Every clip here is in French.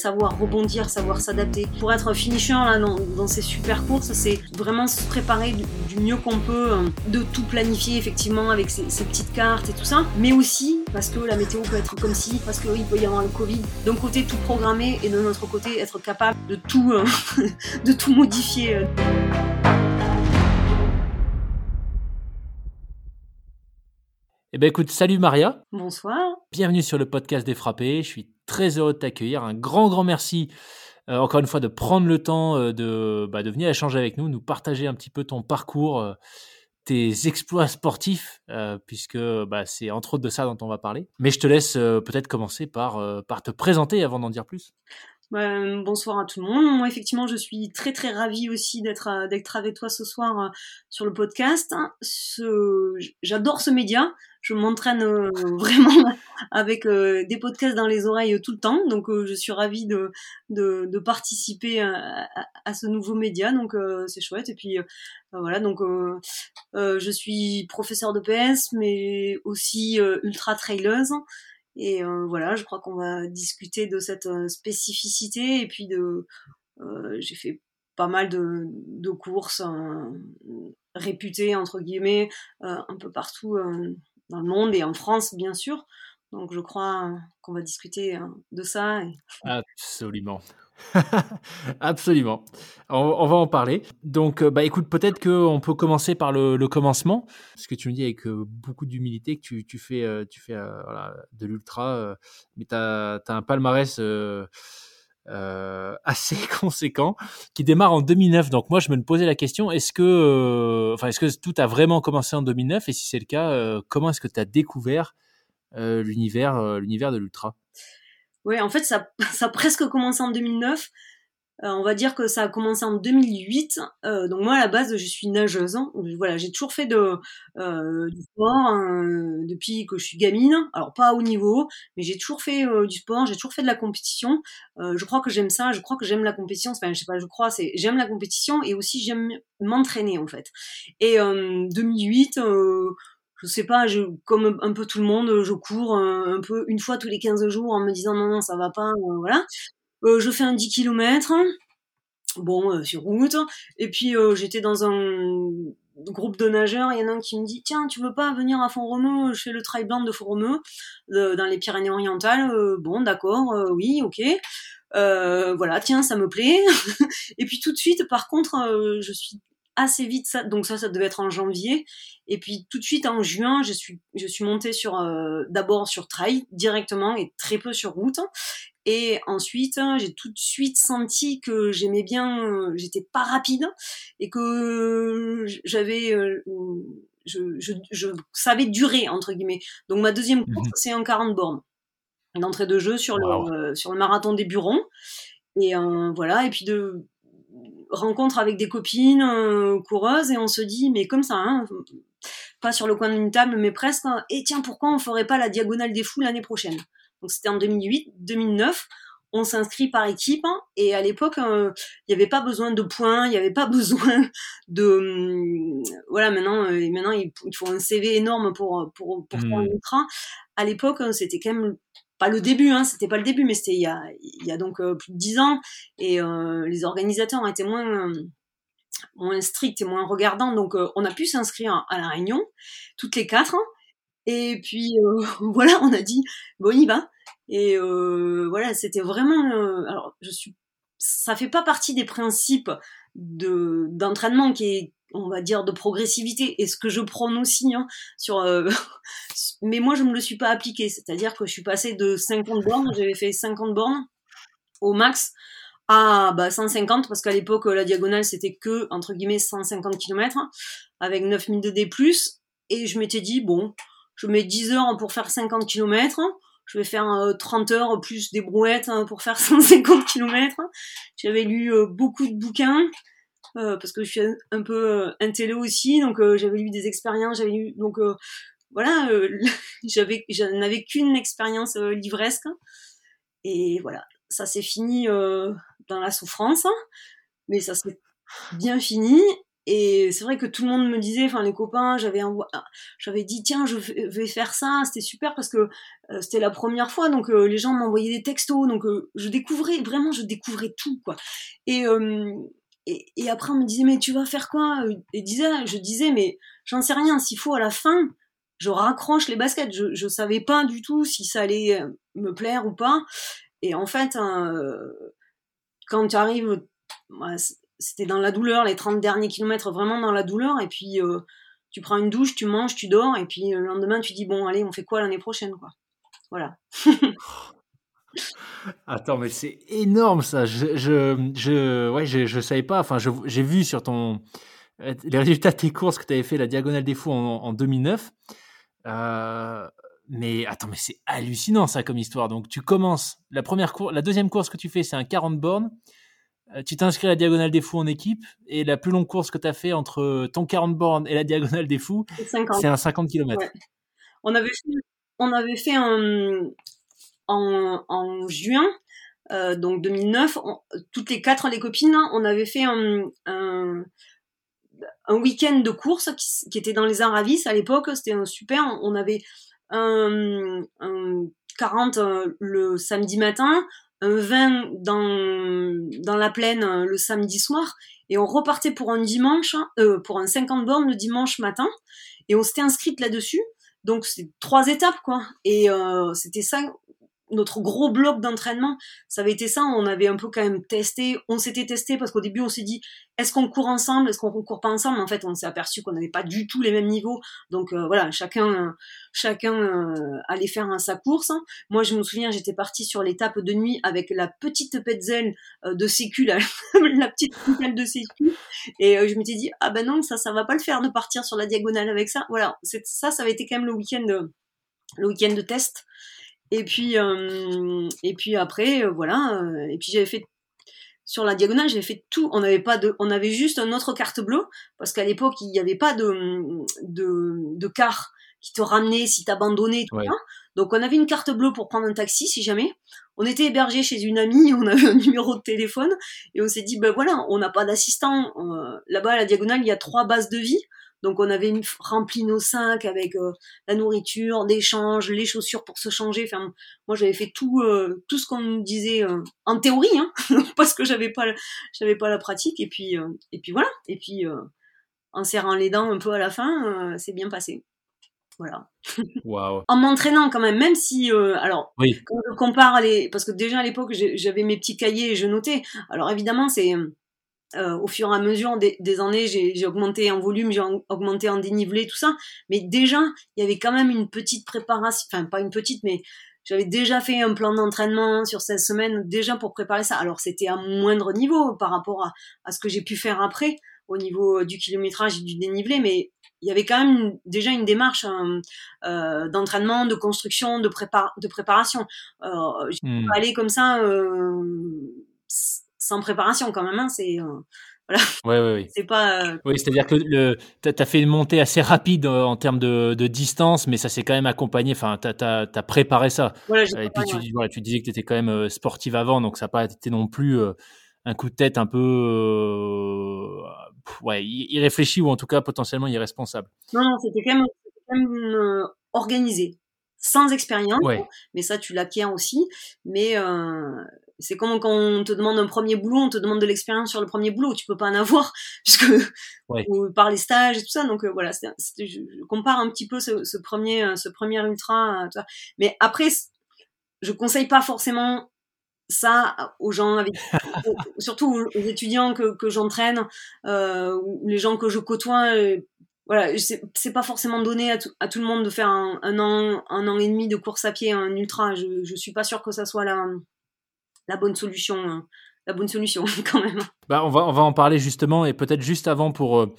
savoir rebondir, savoir s'adapter. Pour être finisher là, dans, ces super courses, c'est vraiment se préparer du, mieux qu'on peut, euh, de tout planifier effectivement avec ces, petites cartes et tout ça, mais aussi parce que la météo peut être comme si, parce qu'il peut y avoir le Covid. D'un côté, tout programmer et de notre côté, être capable de tout, euh, de tout modifier. Ben écoute, salut Maria. Bonsoir. Bienvenue sur le podcast des frappés. Je suis très heureux de t'accueillir. Un grand, grand merci euh, encore une fois de prendre le temps euh, de, bah, de venir échanger avec nous, nous partager un petit peu ton parcours, euh, tes exploits sportifs, puisque bah, c'est entre autres de ça dont on va parler. Mais je te laisse peut-être commencer par, par te présenter avant d'en dire plus. Bah, bonsoir à tout le monde. Moi, effectivement, je suis très très ravie aussi d'être d'être avec toi ce soir sur le podcast. Ce, j'adore ce média je m'entraîne euh, vraiment avec euh, des podcasts dans les oreilles tout le temps. Donc, euh, je suis ravie de, de, de participer à, ce nouveau média. Donc, c'est chouette. Et puis, voilà. Donc, je suis professeur de PS, mais aussi ultra traileuse. Et voilà, je crois qu'on va discuter de cette spécificité. Et puis, de, j'ai fait pas mal de courses réputées entre guillemets un peu partout dans le monde et en France, bien sûr. Donc je crois qu'on va discuter hein, de ça. Absolument. Absolument. On, va en parler. Donc, euh, bah, écoute, peut-être qu'on peut commencer par le, commencement. Ce que tu me dis avec euh, beaucoup d'humilité que tu, fais, tu fais euh, de l'ultra, mais tu as, un palmarès assez conséquent qui démarre en 2009. Donc moi, je me posais la question est-ce que, euh, enfin, est-ce que tout a vraiment commencé en 2009 Et si c'est le cas, euh, comment est-ce que tu as découvert l'univers, l'univers de l'ultra? Oui, en fait, ça, ça a presque commencé en 2009. Euh, on va dire que ça a commencé en 2008. Euh, donc moi à la base je suis nageuse. Hein. Voilà, j'ai toujours fait de euh, du sport hein, depuis que je suis gamine. Alors pas haut niveau, mais j'ai toujours fait du sport. J'ai toujours fait de la compétition. je crois que j'aime ça. Je crois que j'aime la compétition. Enfin je sais pas, je crois c'est j'aime la compétition et aussi j'aime m'entraîner en fait. Et 2008 je sais pas, comme un peu tout le monde, je cours un, peu une fois tous les 15 jours en me disant non non ça va pas, voilà. Euh, je fais un 10 km, bon, euh, sur route, et puis euh, j'étais dans un groupe de nageurs, il y en a un qui me dit tiens tu veux pas venir à Font-Romeu? Je fais le trail blanc de Font-Romeu dans les Pyrénées-Orientales bon d'accord oui ok. Voilà tiens ça me plaît et puis tout de suite par contre je suis assez vite ça donc ça ça devait être en janvier. Et puis tout de suite en juin je suis je suis montée sur d'abord sur trail directement et très peu sur route et ensuite, j'ai tout de suite senti que j'aimais bien, euh, j'étais pas rapide et que j'avais, euh, je, je, je, savais durer entre guillemets. Donc ma deuxième course, mhm. c'est un 40 bornes d'entrée de jeu sur le sur le marathon des Burons. Et euh, voilà, et puis de rencontre avec des copines coureuses et on se dit mais comme ça, hein, pas sur le coin d'une table mais presque. Hein, et tiens pourquoi on ferait pas la diagonale des fous l'année prochaine? Donc c'était en 2008, 2009. On s'inscrit par équipe hein, et à l'époque, euh, il n'y avait pas besoin de points, il n'y avait pas besoin de hum, voilà. Maintenant, euh, maintenant il, faut un CV énorme pour pour pour mmh. l'ultra. À l'époque, hein, c'était quand même pas le début, hein, c'était pas le début, mais c'était il y a, il y a donc euh, plus de dix ans, et les organisateurs étaient moins, moins stricts et moins regardants, donc on a pu s'inscrire à la réunion, toutes les quatre, et puis euh, voilà, on a dit bon, on y va. Et euh, voilà, c'était vraiment. Euh, alors, je suis. Ça fait pas partie des principes de d'entraînement qui est, on va dire, de progressivité. Et ce que je prône aussi hein, sur. mais moi, je me le suis pas appliqué. C'est-à-dire que je suis passée de 50 bornes, j'avais fait 50 bornes au max à bah, 150 parce qu'à l'époque la diagonale c'était que entre guillemets 150 km avec 9000 de D+. Et je m'étais dit bon, je mets 10 heures pour faire 50 km, je vais faire 30 euh, heures plus des brouettes hein, pour faire 150 km. J'avais lu euh, beaucoup de bouquins euh, parce que je suis un peu intello aussi, donc j'avais lu des expériences, j'avais lu donc voilà, j'avais j'en avais qu'une expérience livresque et voilà, ça s'est fini dans la souffrance, mais ça s'est bien fini et c'est vrai que tout le monde me disait, enfin les copains, j'avais j'avais dit tiens je vais faire ça, c'était super parce que euh, c'était la première fois, donc euh, les gens m'envoyaient des textos, donc euh, je découvrais vraiment, je découvrais tout quoi. Et, et, après on me disait mais tu vas faire quoi? Et disais, je disais mais j'en sais rien, s'il faut à la fin je raccroche les baskets, je je savais pas du tout si ça allait me plaire ou pas. Et en fait quand tu arrives c'était dans la douleur, les 30 derniers kilomètres, vraiment dans la douleur. Et puis, euh, tu prends une douche, tu manges, tu dors. Et puis, le lendemain, tu dis, bon, allez, on fait quoi l'année prochaine, quoi. Voilà. Attends, mais c'est énorme ça. Je, je, ouais, je, savais pas. Enfin, j'ai vu sur ton les résultats de tes courses que tu avais fait la diagonale des fous en, 2009. Euh, mais attends, mais c'est hallucinant ça comme histoire. Donc, tu commences la première course, la deuxième course que tu fais, c'est un 40 bornes. Euh, tu t'inscris à la Diagonale des Fous en équipe et la plus longue course que tu as fait entre ton 40 bornes et la Diagonale des Fous, c'est un 50 km. On avait fait, on avait fait en, en, juin, euh, donc 2009, toutes les quatre les copines, on avait fait un, un, week-end de course qui, était dans les Aravis à l'époque, c'était un super, on avait un, un 40 euh, le samedi matin, un vin dans, dans la plaine euh, le samedi soir et on repartait pour un dimanche, hein, euh, pour un 50 bornes le dimanche matin et on s'était inscrite là-dessus. Donc c'est trois étapes quoi. Et euh, c'était ça notre gros bloc d'entraînement, ça avait été ça. On avait un peu quand même testé. On s'était testé parce qu'au début, on s'est dit est-ce qu'on court ensemble, est-ce qu'on court pas ensemble? En fait, on s'est aperçu qu'on n'avait pas du tout les mêmes niveaux. Donc euh, voilà, chacun, chacun euh, allait faire sa course. Moi, je me souviens, j'étais partie sur l'étape de nuit avec la petite petzel euh, de sécu, la, petite petelle de sécu, et je m'étais dit ah ben non, ça, ça va pas le faire de partir sur la diagonale avec ça. Voilà, ça, ça avait été quand même le week-end de test. Et puis, euh, et puis après, euh, voilà. Euh, et puis j'avais fait sur la diagonale, j'avais fait tout. On n'avait pas de, on avait juste une autre carte bleue parce qu'à l'époque il n'y avait pas de, de, de car qui te ramenait si t'abandonnais. Tout Donc on avait une carte bleue pour prendre un taxi si jamais. On était hébergé chez une amie, on avait un numéro de téléphone et on s'est dit ben voilà, on n'a pas d'assistant. Là-bas à la diagonale il y a trois bases de vie. Donc on avait rempli nos sacs avec euh, la nourriture, l'échange, les chaussures pour se changer. Enfin, moi j'avais fait tout euh, tout ce qu'on nous disait euh, en théorie, hein, parce que j'avais pas j'avais pas la pratique. Et puis et puis voilà. Et puis en serrant les dents un peu à la fin, c'est bien passé. Voilà. Wow. en m'entraînant quand même, même si, alors, quand je compare les, parce que déjà à l'époque j'avais mes petits cahiers et je notais. Alors évidemment c'est euh, au fur et à mesure des, années, j'ai augmenté en volume, j'ai augmenté en dénivelé, tout ça. Mais déjà, il y avait quand même une petite préparation, enfin pas une petite, mais j'avais déjà fait un plan d'entraînement sur 16 semaines déjà pour préparer ça. Alors c'était à moindre niveau par rapport à, à ce que j'ai pu faire après au niveau du kilométrage et du dénivelé, mais il y avait quand même déjà une démarche euh, euh d'entraînement, de construction, de, prépa de préparation. Euh, je mmh. pas aller comme ça euh, sans préparation quand même. Hein, c'est euh, voilà. Ouais, ouais, ouais. C'est pas. Euh, oui, c'est-à-dire que le, t'as as fait une montée assez rapide euh, en termes de, de distance, mais ça s'est quand même accompagné. Enfin, t'as as, préparé ça. Voilà, et puis tu, voilà, tu disais que tu étais quand même sportive avant, donc ça n'a pas été non plus un coup de tête un peu ouais, irréfléchi ou en tout cas potentiellement irresponsable. Non, non, c'était quand même, quand même organisé sans expérience, mais ça tu l'acquiers aussi. Mais euh, c'est comme quand on te demande un premier boulot, on te demande de l'expérience sur le premier boulot, tu peux pas en avoir puisque par les stages et tout ça. Donc euh, voilà, je, compare un petit peu ce, premier, euh, ce premier ultra. Euh, mais après, je conseille pas forcément ça aux gens avec, surtout aux étudiants que, que j'entraîne, ou les gens que je côtoie. Voilà, c'est pas forcément donné à, à, tout le monde de faire un, un, an, un an et demi de course à pied, un ultra. Je, je suis pas sûre que ça soit la, la bonne solution, hein. la bonne solution quand même. Bah, on va on va en parler justement et peut-être juste avant pour euh,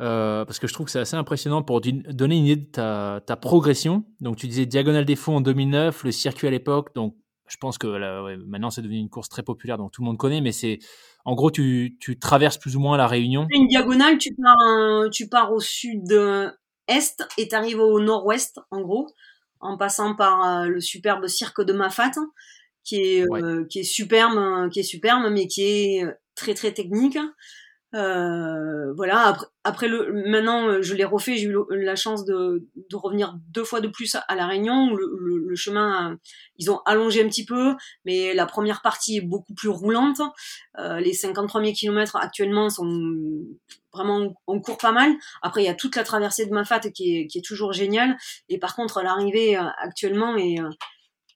euh, parce que je trouve que c'est assez impressionnant pour donner une idée de ta, ta progression. Donc tu disais Diagonale des Fous en 2009, le circuit à l'époque. Donc je pense que maintenant c'est devenu une course très populaire, donc tout le monde connaît. Mais c'est en gros tu, tu traverses plus ou moins la Réunion. Une diagonale, tu pars tu pars au sud-est et tu arrives au nord-ouest en gros en passant par euh, le superbe cirque de Mafat qui est euh, qui est superbe, qui est superbe, mais qui est très très technique. Euh, voilà. Après, le, maintenant, euh, je l'ai refait. J'ai eu la chance de, revenir deux fois de plus à la Réunion. Le, le, chemin, ils ont allongé un petit peu, mais la première partie est beaucoup plus roulante. Euh, les 50 premiers kilomètres actuellement sont vraiment, on court pas mal. Après, il y a toute la traversée de Mafat qui est, qui est toujours géniale. Et par contre, l'arrivée euh, actuellement est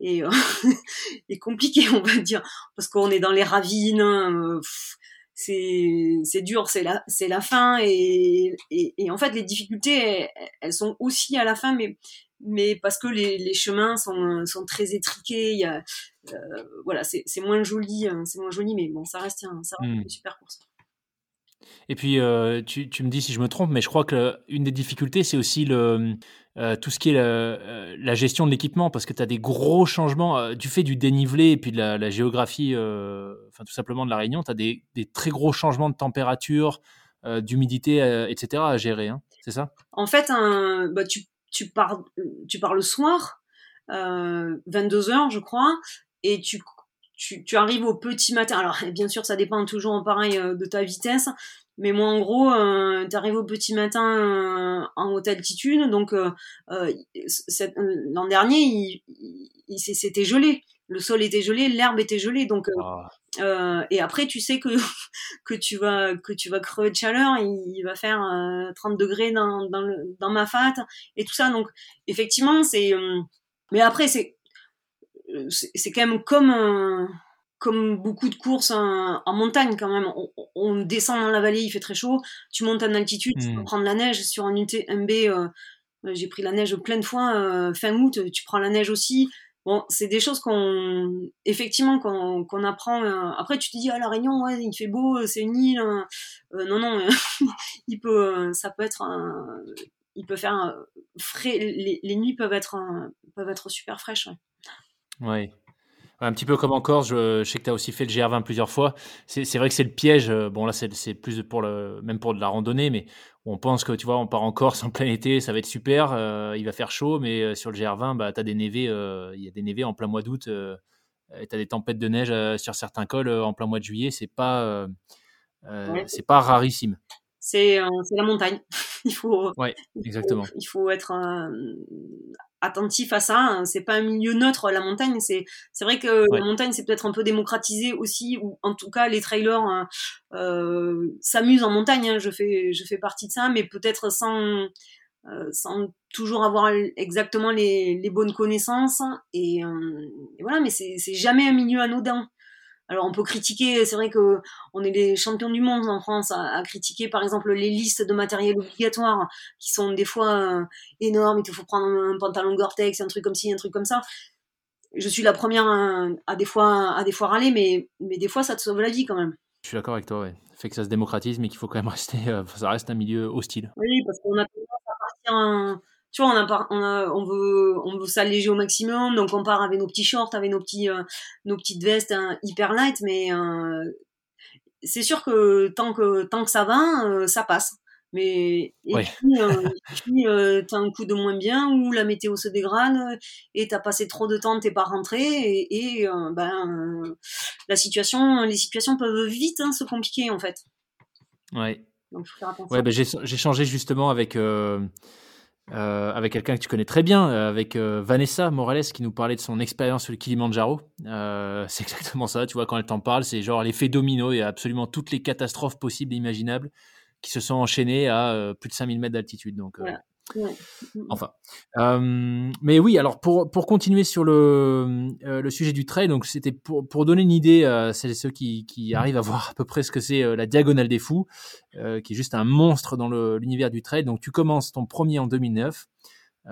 est, est compliqué, on va dire, parce qu'on est dans les ravines. Euh, c'est dur, c'est la c'est la fin et, et, et, en fait les difficultés elles, sont aussi à la fin, mais mais parce que les, les chemins sont, sont très étriqués, il y a, euh, voilà c'est moins joli, hein, c'est moins joli, mais bon ça reste, ça reste mmh. une super course. Et puis, euh, tu, me dis si je me trompe, mais je crois que une des difficultés, c'est aussi le, euh, tout ce qui est la, euh, la gestion de l'équipement, parce que tu as des gros changements du fait du dénivelé et puis de la, géographie, enfin tout simplement de la Réunion, tu as des, très gros changements de température, d'humidité, etc. à gérer, hein, c'est ça? En fait, bah, tu, tu, tu pars le soir, 22h je crois, et tu tu, tu, arrives au petit matin. Alors, bien sûr, ça dépend toujours en pareil de ta vitesse, mais moi, en gros, euh, tu arrives au petit matin euh, en haute altitude. Donc, euh, euh l'an dernier, il, c'était gelé. Le sol était gelé, l'herbe était gelée. Donc, ah. et après, tu sais que que tu vas que tu vas crever de chaleur. Il, va faire 30 degrés dans dans, le, dans ma fat et tout ça. Donc, effectivement, c'est. mais après, c'est c'est quand même comme un comme beaucoup de courses en, montagne quand même, on, descend dans la vallée, il fait très chaud, tu montes en altitude, tu peux hmm. prendre la neige sur un UTMB, euh, euh, j'ai pris la neige plein de fois, euh, fin août, tu prends la neige aussi. Bon, c'est des choses qu'on, effectivement, qu'on apprend. après, tu te dis, à ah, la Réunion, ouais, il fait beau, c'est une île. non, non, il peut, ça peut être, il peut faire frais. Les, les, nuits peuvent être, peuvent être super fraîches. Ouais. Ouais. Un petit peu comme en Corse, je, sais que tu as aussi fait le GR20 plusieurs fois. C'est vrai que c'est le piège. Euh, bon, là, c'est plus pour le, même pour de la randonnée, mais on pense que, tu vois, on part en Corse en plein été, ça va être super, euh, il va faire chaud, mais euh, sur le GR20, bah, tu as des névés, il y a des névés en plein mois d'août, euh, tu as des tempêtes de neige sur certains cols en plein mois de juillet, c'est pas, c'est pas rarissime. C'est la montagne. il faut, ouais, exactement. Il faut, être attentif à ça. C'est pas un milieu neutre la montagne. C'est c'est vrai que la montagne c'est peut-être un peu démocratisé aussi, ou en tout cas les trailers hein, euh, s'amusent en montagne. Hein. Je fais je fais partie de ça, mais peut-être sans euh, sans toujours avoir exactement les, les bonnes connaissances. Et, euh, et voilà, mais c'est jamais un milieu anodin. Alors on peut critiquer, c'est vrai que on est les champions du monde en France à, critiquer par exemple les listes de matériel obligatoire qui sont des fois euh, énormes, il te faut prendre un, pantalon Gore-Tex, un truc comme ci, un truc comme ça. Je suis la première à, des fois à des fois râler, mais mais des fois ça te sauve la vie quand même. Je suis d'accord avec toi, ouais. Fait que ça se démocratise, mais qu'il faut quand même rester, euh, ça reste un milieu hostile. Oui, parce qu'on a tendance à partir en, tu vois, on, a, on, a, on veut, on veut s'alléger au maximum, donc on part avec nos petits shorts, avec nos petits, euh, nos petites vestes hein, hyper light, mais euh, c'est sûr que tant que tant que ça va, euh, ça passe. Mais et puis, euh, t'as un coup de moins bien ou la météo se dégrade et t'as passé trop de temps, t'es pas rentré et, et ben la situation, les situations peuvent vite hein, se compliquer en fait. Ouais. Donc faut faire attention. Ouais, ben j'ai changé justement avec euh, avec quelqu'un que tu connais très bien, euh, avec euh, Vanessa Morales qui nous parlait de son expérience sur le Kilimanjaro. c'est exactement ça, tu vois, quand elle t'en parle, c'est genre l'effet domino, il y a absolument toutes les catastrophes possibles et imaginables qui se sont enchaînées à plus de 5000 mètres d'altitude. Donc, Enfin. Euh, mais oui, alors pour, pour continuer sur le, euh, le sujet du trail, donc c'était pour, pour donner une idée à celles et ceux qui, qui arrivent à voir à peu près ce que c'est euh, la Diagonale des Fous, qui est juste un monstre dans l'univers du trail. Donc tu commences ton premier en 2009.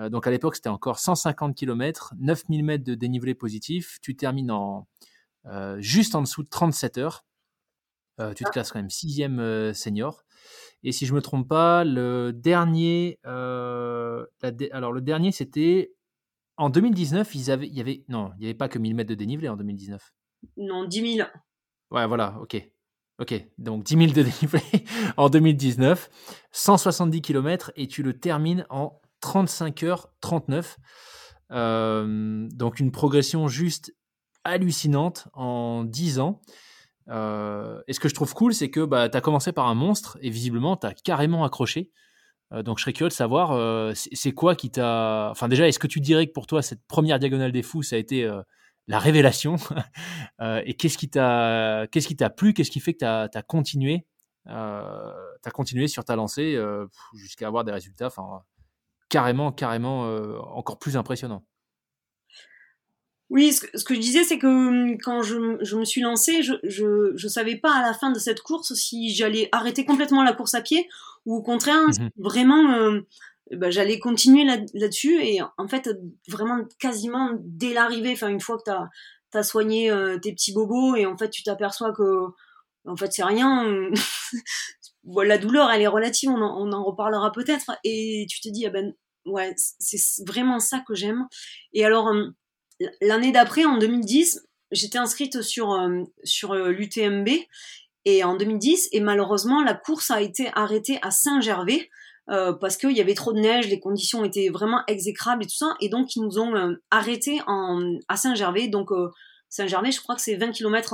donc à l'époque, c'était encore 150 km, 9000 mètres de dénivelé positif. Tu termines en juste en dessous de 37 heures. tu te classes quand même sixième senior. Et si je me trompe pas, le dernier, euh, alors le dernier c'était en 2019, ils avaient, il y avait, non, il n'y avait pas que 1000 mètres de dénivelé en 2019. Non, 10 000. Ouais, voilà, ok. Ok, donc 10 000 de dénivelé en 2019, 170 km et tu le termines en 35 heures 39. Euh, donc une progression juste hallucinante en 10 ans. Et ce que je trouve cool, c'est que bah, tu as commencé par un monstre et visiblement, tu as carrément accroché. donc, je serais curieux de savoir, c'est quoi qui t'a. Enfin, déjà, est-ce que tu dirais que pour toi, cette première diagonale des fous, ça a été la révélation? Et qu'est-ce qui t'a qui t'a plu? Qu'est-ce qui fait que tu as, continué euh, as continué sur ta lancée jusqu'à avoir des résultats enfin, carrément, carrément encore plus impressionnants? Oui, ce que, je disais, c'est que hum, quand je, je, me suis lancée, je, je, je savais pas à la fin de cette course si j'allais arrêter complètement la course à pied ou au contraire, mmh vraiment, euh, bah, j'allais continuer là-dessus et en fait, vraiment quasiment dès l'arrivée, enfin une fois que tu as, soigné euh, tes petits bobos et en fait tu t'aperçois que en fait c'est rien, la douleur elle est relative, on en, on en reparlera peut-être et tu te dis, ah ben ouais, c'est vraiment ça que j'aime. Et alors, hum, L'année d'après, en 2010, j'étais inscrite sur, euh, euh, l'UTMB et en 2010, et malheureusement, la course a été arrêtée à Saint-Gervais. Euh, parce qu'il y avait trop de neige, les conditions étaient vraiment exécrables et tout ça, et donc ils nous ont arrêtés en, à Saint-Gervais. Donc Saint-Gervais, je crois que c'est 20 km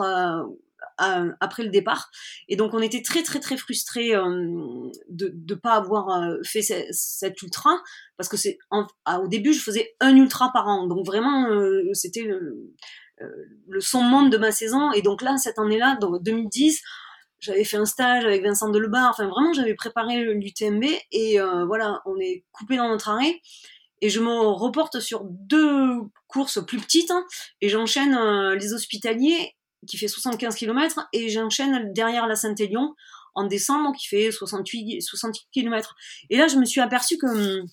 après le départ. Et donc on était très très très frustrés de ne pas avoir fait cet ultra, parce que c'est au début je faisais un ultra par an, donc vraiment c'était le, le son monde de ma saison. Et donc là cette année-là, donc 2010 j'avais fait un stage avec Vincent Delebar, enfin vraiment j'avais préparé l'UTMB et voilà, on est coupé dans notre arrêt et je me reporte sur deux courses plus petites hein, et j'enchaîne les hospitaliers qui fait 75 km et j'enchaîne derrière la Saint-Élion en décembre qui fait 68, 68 km. Et là, je me suis aperçu que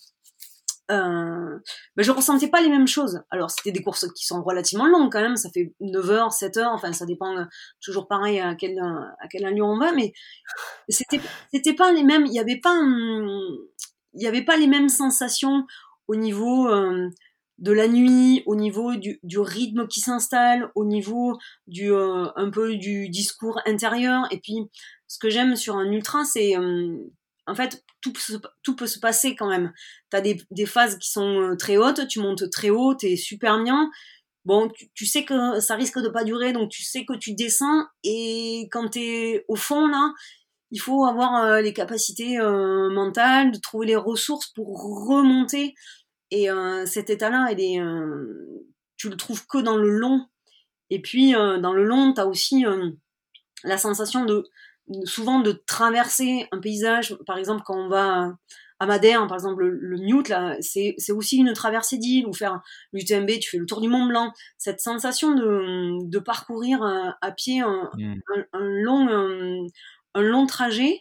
euh, ben, je ressentais pas les mêmes choses. Alors, c'était des courses qui sont relativement longues quand même, ça fait 9 heures, 7 heures, enfin, ça dépend euh, toujours pareil à quel, à quel allure on va, mais c'était, c'était pas les mêmes, il y avait pas, y avait pas les mêmes sensations au niveau, euh, de la nuit, au niveau du, rythme qui s'installe, au niveau du euh, un peu du discours intérieur. Et puis, ce que j'aime sur un ultra, c'est euh, en fait tout, tout peut se passer quand même. T'as des, des phases qui sont euh, très hautes, tu montes très haut, t'es super bien. Bon, tu, tu, sais que ça risque de pas durer, donc tu sais que tu descends. Et quand t'es au fond là, il faut avoir les capacités mentales, de trouver les ressources pour remonter et euh, cet état-là, euh, tu le trouves que dans le long. Et puis, euh, dans le long, tu as aussi la sensation de, souvent de traverser un paysage. Par exemple, quand on va à Madère, par exemple, le, Newt, là, c'est, aussi une traversée d'île, ou faire l'UTMB, tu fais le tour du Mont Blanc. Cette sensation de, de parcourir à pied un, mmh. long, un, long trajet.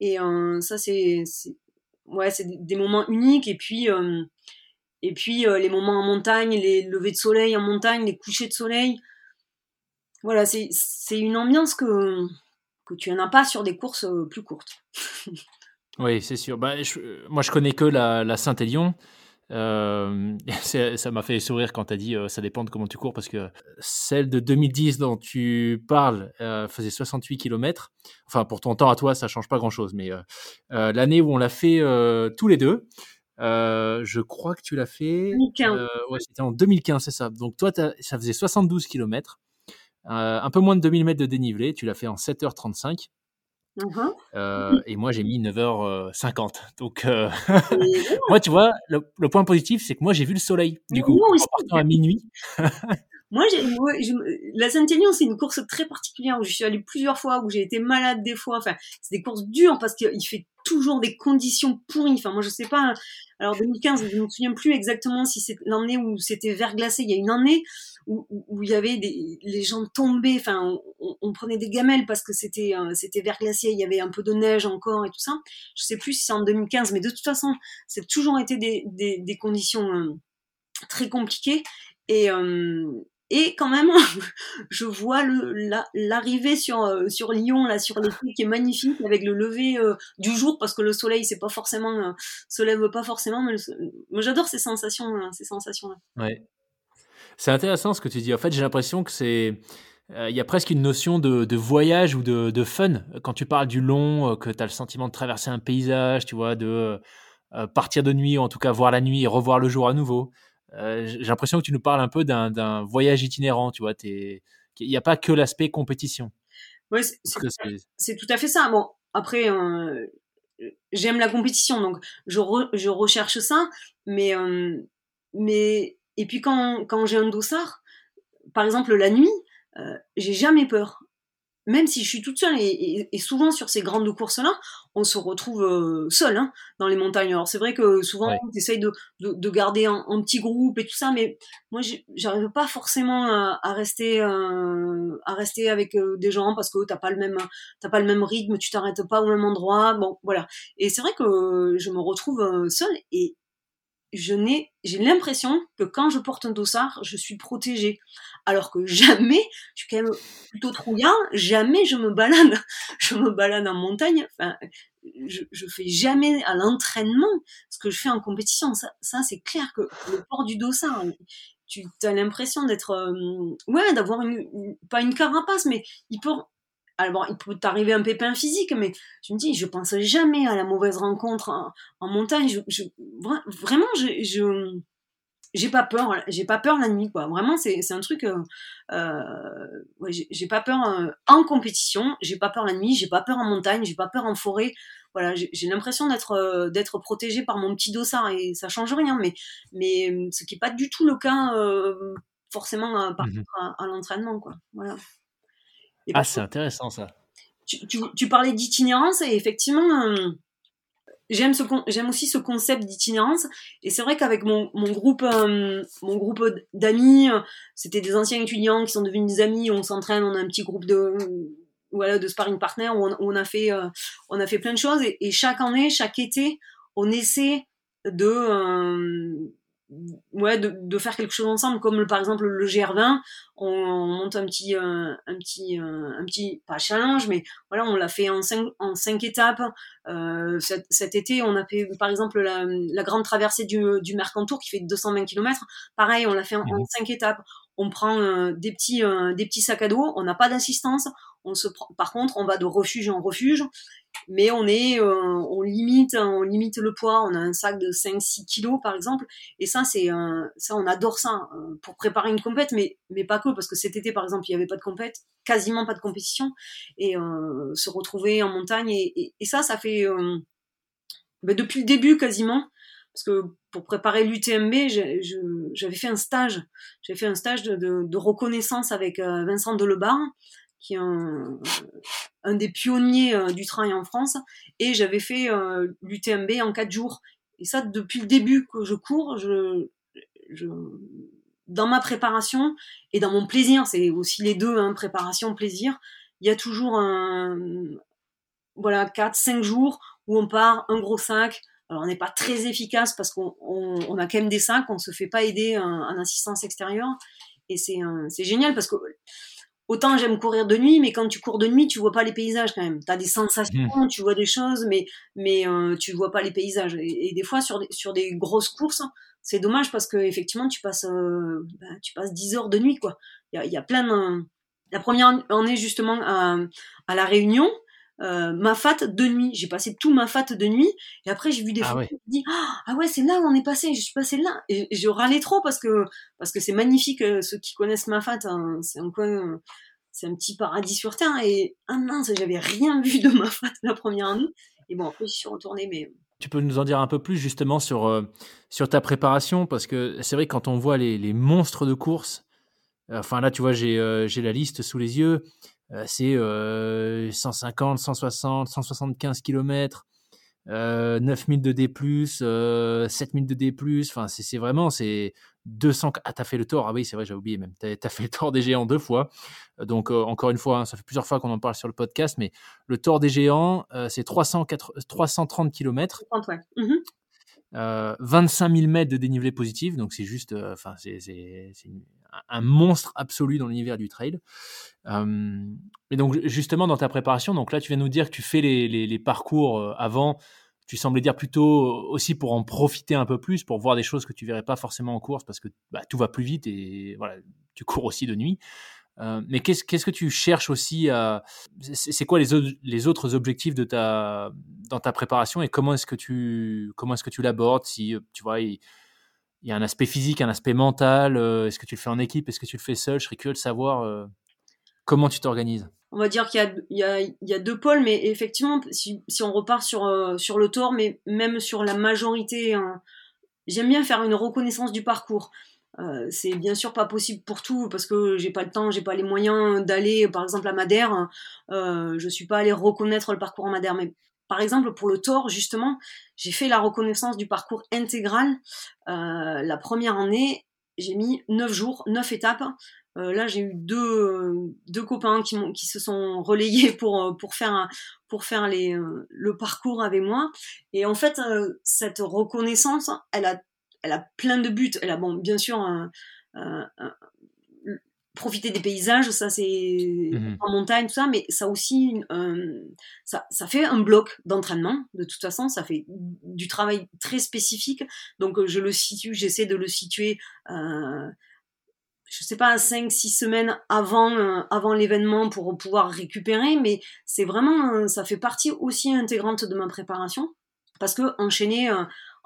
Et ça, c'est, ouais, c'est des moments uniques. Et puis, et puis euh, les moments en montagne, les levées de soleil en montagne, les couchers de soleil. Voilà, c'est une ambiance que, que tu n'en as pas sur des courses euh, plus courtes. oui, c'est sûr. Bah, moi, je connais que la, la Saint-Élion. Euh, ça m'a fait sourire quand tu as dit ça dépend de comment tu cours parce que celle de 2010 dont tu parles faisait 68 km. Enfin, pour ton temps à toi, ça change pas grand chose, mais l'année où on l'a fait tous les deux, euh, je crois que tu l'as fait. 2015. Euh, ouais, c'était en 2015, c'est ça. Donc toi, ça faisait 72 km, euh, un peu moins de 2000 mètres de dénivelé. Tu l'as fait en 7h35. Uh-huh. Et moi, j'ai mis 9h50. Donc, moi, tu vois, le, point positif, c'est que moi, j'ai vu le soleil. Du coup, en partant à minuit. Moi, la Saint-Élion, c'est une course très particulière où je suis allée plusieurs fois, où j'ai été malade des fois. Enfin, c'est des courses dures parce qu'il fait toujours des conditions pourries. Enfin, moi, je sais pas. Alors, 2015, je ne me souviens plus exactement si c'est l'année où c'était verglacé. Il y a une année où, il y avait des, les gens tombaient. Enfin, on, prenait des gamelles parce que c'était, euh, c'était verglacé. Il y avait un peu de neige encore et tout ça. Je sais plus si c'est en 2015, mais de toute façon, c'est toujours été des, conditions euh, très compliquées. Euh, et quand même, je vois l'arrivée sur, euh, sur Lyon, là, sur l'été, qui est magnifique, avec le lever euh, du jour, parce que le soleil, c'est pas forcément, euh, se lève pas forcément, mais j'adore ces sensations, ces sensations-là. Ouais. C'est intéressant ce que tu dis. En fait, j'ai l'impression que c'est, il y a presque une notion de, voyage ou de, de, fun quand tu parles du long, que tu as le sentiment de traverser un paysage, tu vois, de partir de nuit, ou en tout cas voir la nuit et revoir le jour à nouveau. Euh, j'ai l'impression que tu nous parles un peu d'un voyage itinérant, tu vois. Il n'y a pas que l'aspect compétition. Ouais, c'est tout à fait ça. Bon, après, euh, j'aime la compétition, donc je, je recherche ça, mais, euh, mais et puis quand, quand j'ai un dossard, par exemple la nuit, euh, j'ai jamais peur même si je suis toute seule, et, souvent sur ces grandes courses-là, on se retrouve euh, seul hein, dans les montagnes. Alors c'est vrai que souvent on essaye de, de, garder un, petit groupe et tout ça, mais moi j'arrive pas forcément à, rester euh, à rester avec euh, des gens parce que t'as pas le même t'as pas le même rythme, tu t'arrêtes pas au même endroit. Bon voilà. Et c'est vrai que je me retrouve seule et je n'ai, j'ai l'impression que quand je porte un dossard, je suis protégée. Alors que jamais, je suis quand même plutôt trouillard, jamais je me balade, je me balade en montagne. Enfin, je, fais jamais à l'entraînement ce que je fais en compétition. Ça, ça c'est clair que le port du dossard, tu as l'impression d'être, euh, ouais, d'avoir une, pas une carapace, mais il peut alors, il peut t'arriver un pépin physique, mais je me dis, je pense jamais à la mauvaise rencontre en, montagne. Je, vraiment, je, je j'ai pas peur j'ai pas peur la nuit quoi. Vraiment c'est un truc euh, euh ouais, j'ai pas peur euh, en compétition j'ai pas peur la nuit j'ai pas peur en montagne j'ai pas peur en forêt. Voilà j'ai l'impression d'être euh, d'être protégée par mon petit dossard et ça change rien mais mais ce qui est pas du tout le cas forcément par mmh à, à l'entraînement quoi. Voilà ah, c'est intéressant ça. Tu, parlais d'itinérance et effectivement, euh, j'aime aussi ce concept d'itinérance et c'est vrai qu'avec mon, groupe euh, mon groupe d'amis, euh, c'était des anciens étudiants qui sont devenus des amis, on s'entraîne, on a un petit groupe de voilà de sparring partner où on, a fait on a fait plein de choses et, et, chaque année, chaque été, on essaie de ouais de, de, faire quelque chose ensemble comme par exemple le GR20 on, monte un petit euh, un petit euh, un petit pas challenge mais voilà on l'a fait en cinq en cinq étapes. Euh, cet, cet, été on a fait par exemple la, la grande traversée du, du Mercantour qui fait 220 km pareil on l'a fait en, en, mhm. cinq étapes on prend euh, des petits des petits sacs à dos on n'a pas d'assistance on se prend, par contre on va de refuge en refuge mais on est euh, on limite on limite le poids on a un sac de 5 6 kilos par exemple et ça c'est ça on adore ça euh, pour préparer une compète mais mais pas que parce que cet été par exemple il y avait pas de compète quasiment pas de compétition et euh, se retrouver en montagne et, et, ça ça fait ben, depuis le début quasiment parce que pour préparer l'UTMB j'avais fait un stage j'avais fait un stage de, reconnaissance avec Vincent Delebar qui est un, des pionniers euh, du trail en France, et j'avais fait euh, l'UTMB en quatre jours. Et ça, depuis le début que je cours, dans ma préparation et dans mon plaisir, c'est aussi les deux, hein, préparation, plaisir, il y a toujours un, voilà, 4, 5 jours où on part, un gros sac. Alors, on n'est pas très efficace parce qu'on on, a quand même des sacs, on se fait pas aider en, en assistance extérieure. Et c'est génial parce que autant j'aime courir de nuit, mais quand tu cours de nuit, tu vois pas les paysages quand même. Tu as des sensations, mmh. tu vois des choses, mais, mais euh, tu vois pas les paysages. Et, des fois, sur des, sur des grosses courses, c'est dommage parce que effectivement, tu passes, euh, bah, tu passes 10 heures de nuit, quoi. Il y a, y a, plein de... La première année, justement, à, à La Réunion, euh, ma fat de nuit. J'ai passé tout ma fat de nuit et après j'ai vu des ah photos. Ouais. dit ah ouais c'est là où on est passé. Je suis passé là et, je râlais trop parce que parce que c'est magnifique. Euh, ceux qui connaissent ma fat, hein, c'est un coin, c'est un petit paradis sur terre. Et ah mince, j'avais rien vu de ma fat la première année. Et bon après je suis retournée mais tu peux nous en dire un peu plus justement sur, euh, sur ta préparation? Parce que c'est vrai quand on voit les, les monstres de course, enfin là tu vois j'ai la liste sous les yeux, euh, c'est 150, 160, 175 km, euh, 9000 de D+, euh, 7000 de D+, enfin c'est vraiment c'est 200 ah t'as fait le tort ah oui c'est vrai j'ai oublié même. T'as as fait le tort des géants deux fois. Donc euh, encore une fois hein, ça fait plusieurs fois qu'on en parle sur le podcast mais le tort des géants euh, c'est 330 km ouais. 25 000 mètres de dénivelé positif. Donc c'est juste enfin c'est un monstre absolu dans l'univers du trail. Euh, et donc justement dans ta préparation, donc là tu viens nous dire que tu fais les, parcours euh, avant, tu semblais dire plutôt aussi pour en profiter un peu plus, pour voir des choses que tu verrais pas forcément en course parce que bah, tout va plus vite et voilà, tu cours aussi de nuit. Euh, mais qu'est-ce, que tu cherches aussi à... C'est quoi les, autres objectifs de ta, dans ta préparation et comment est-ce que tu, est-ce que tu l'abordes? Si tu vois, y a un aspect physique, un aspect mental. Euh, est-ce que tu le fais en équipe Est-ce que tu le fais seul? Je serais curieux de savoir euh, comment tu t'organises. on va dire qu'il y a, il il deux pôles, mais effectivement, si, on repart sur, euh, le tort, mais même sur la majorité, hein, j'aime bien faire une reconnaissance du parcours. C'est bien sûr pas possible pour tout parce que j'ai pas le temps, j'ai pas les moyens d'aller, par exemple à Madère. Euh, je suis pas allée reconnaître le parcours en Madère, mais par exemple pour le tort justement, j'ai fait la reconnaissance du parcours intégral. Euh, la première année, j'ai mis neuf jours, neuf étapes. Euh, là, j'ai eu deux, deux copains qui, qui se sont relayés pour, pour faire, pour faire les, le parcours avec moi. Et en fait, cette reconnaissance, elle a elle a plein de buts. Elle a, bon, bien sûr, profiter des paysages, ça c'est mmh en montagne, tout ça, mais ça aussi, ça, ça fait un bloc d'entraînement, de toute façon, ça fait du travail très spécifique, donc je le situe, j'essaie de le situer, euh, je sais pas, 5-6 semaines avant, avant l'événement pour pouvoir récupérer, mais c'est vraiment, ça fait partie aussi intégrante de ma préparation, parce que enchaîner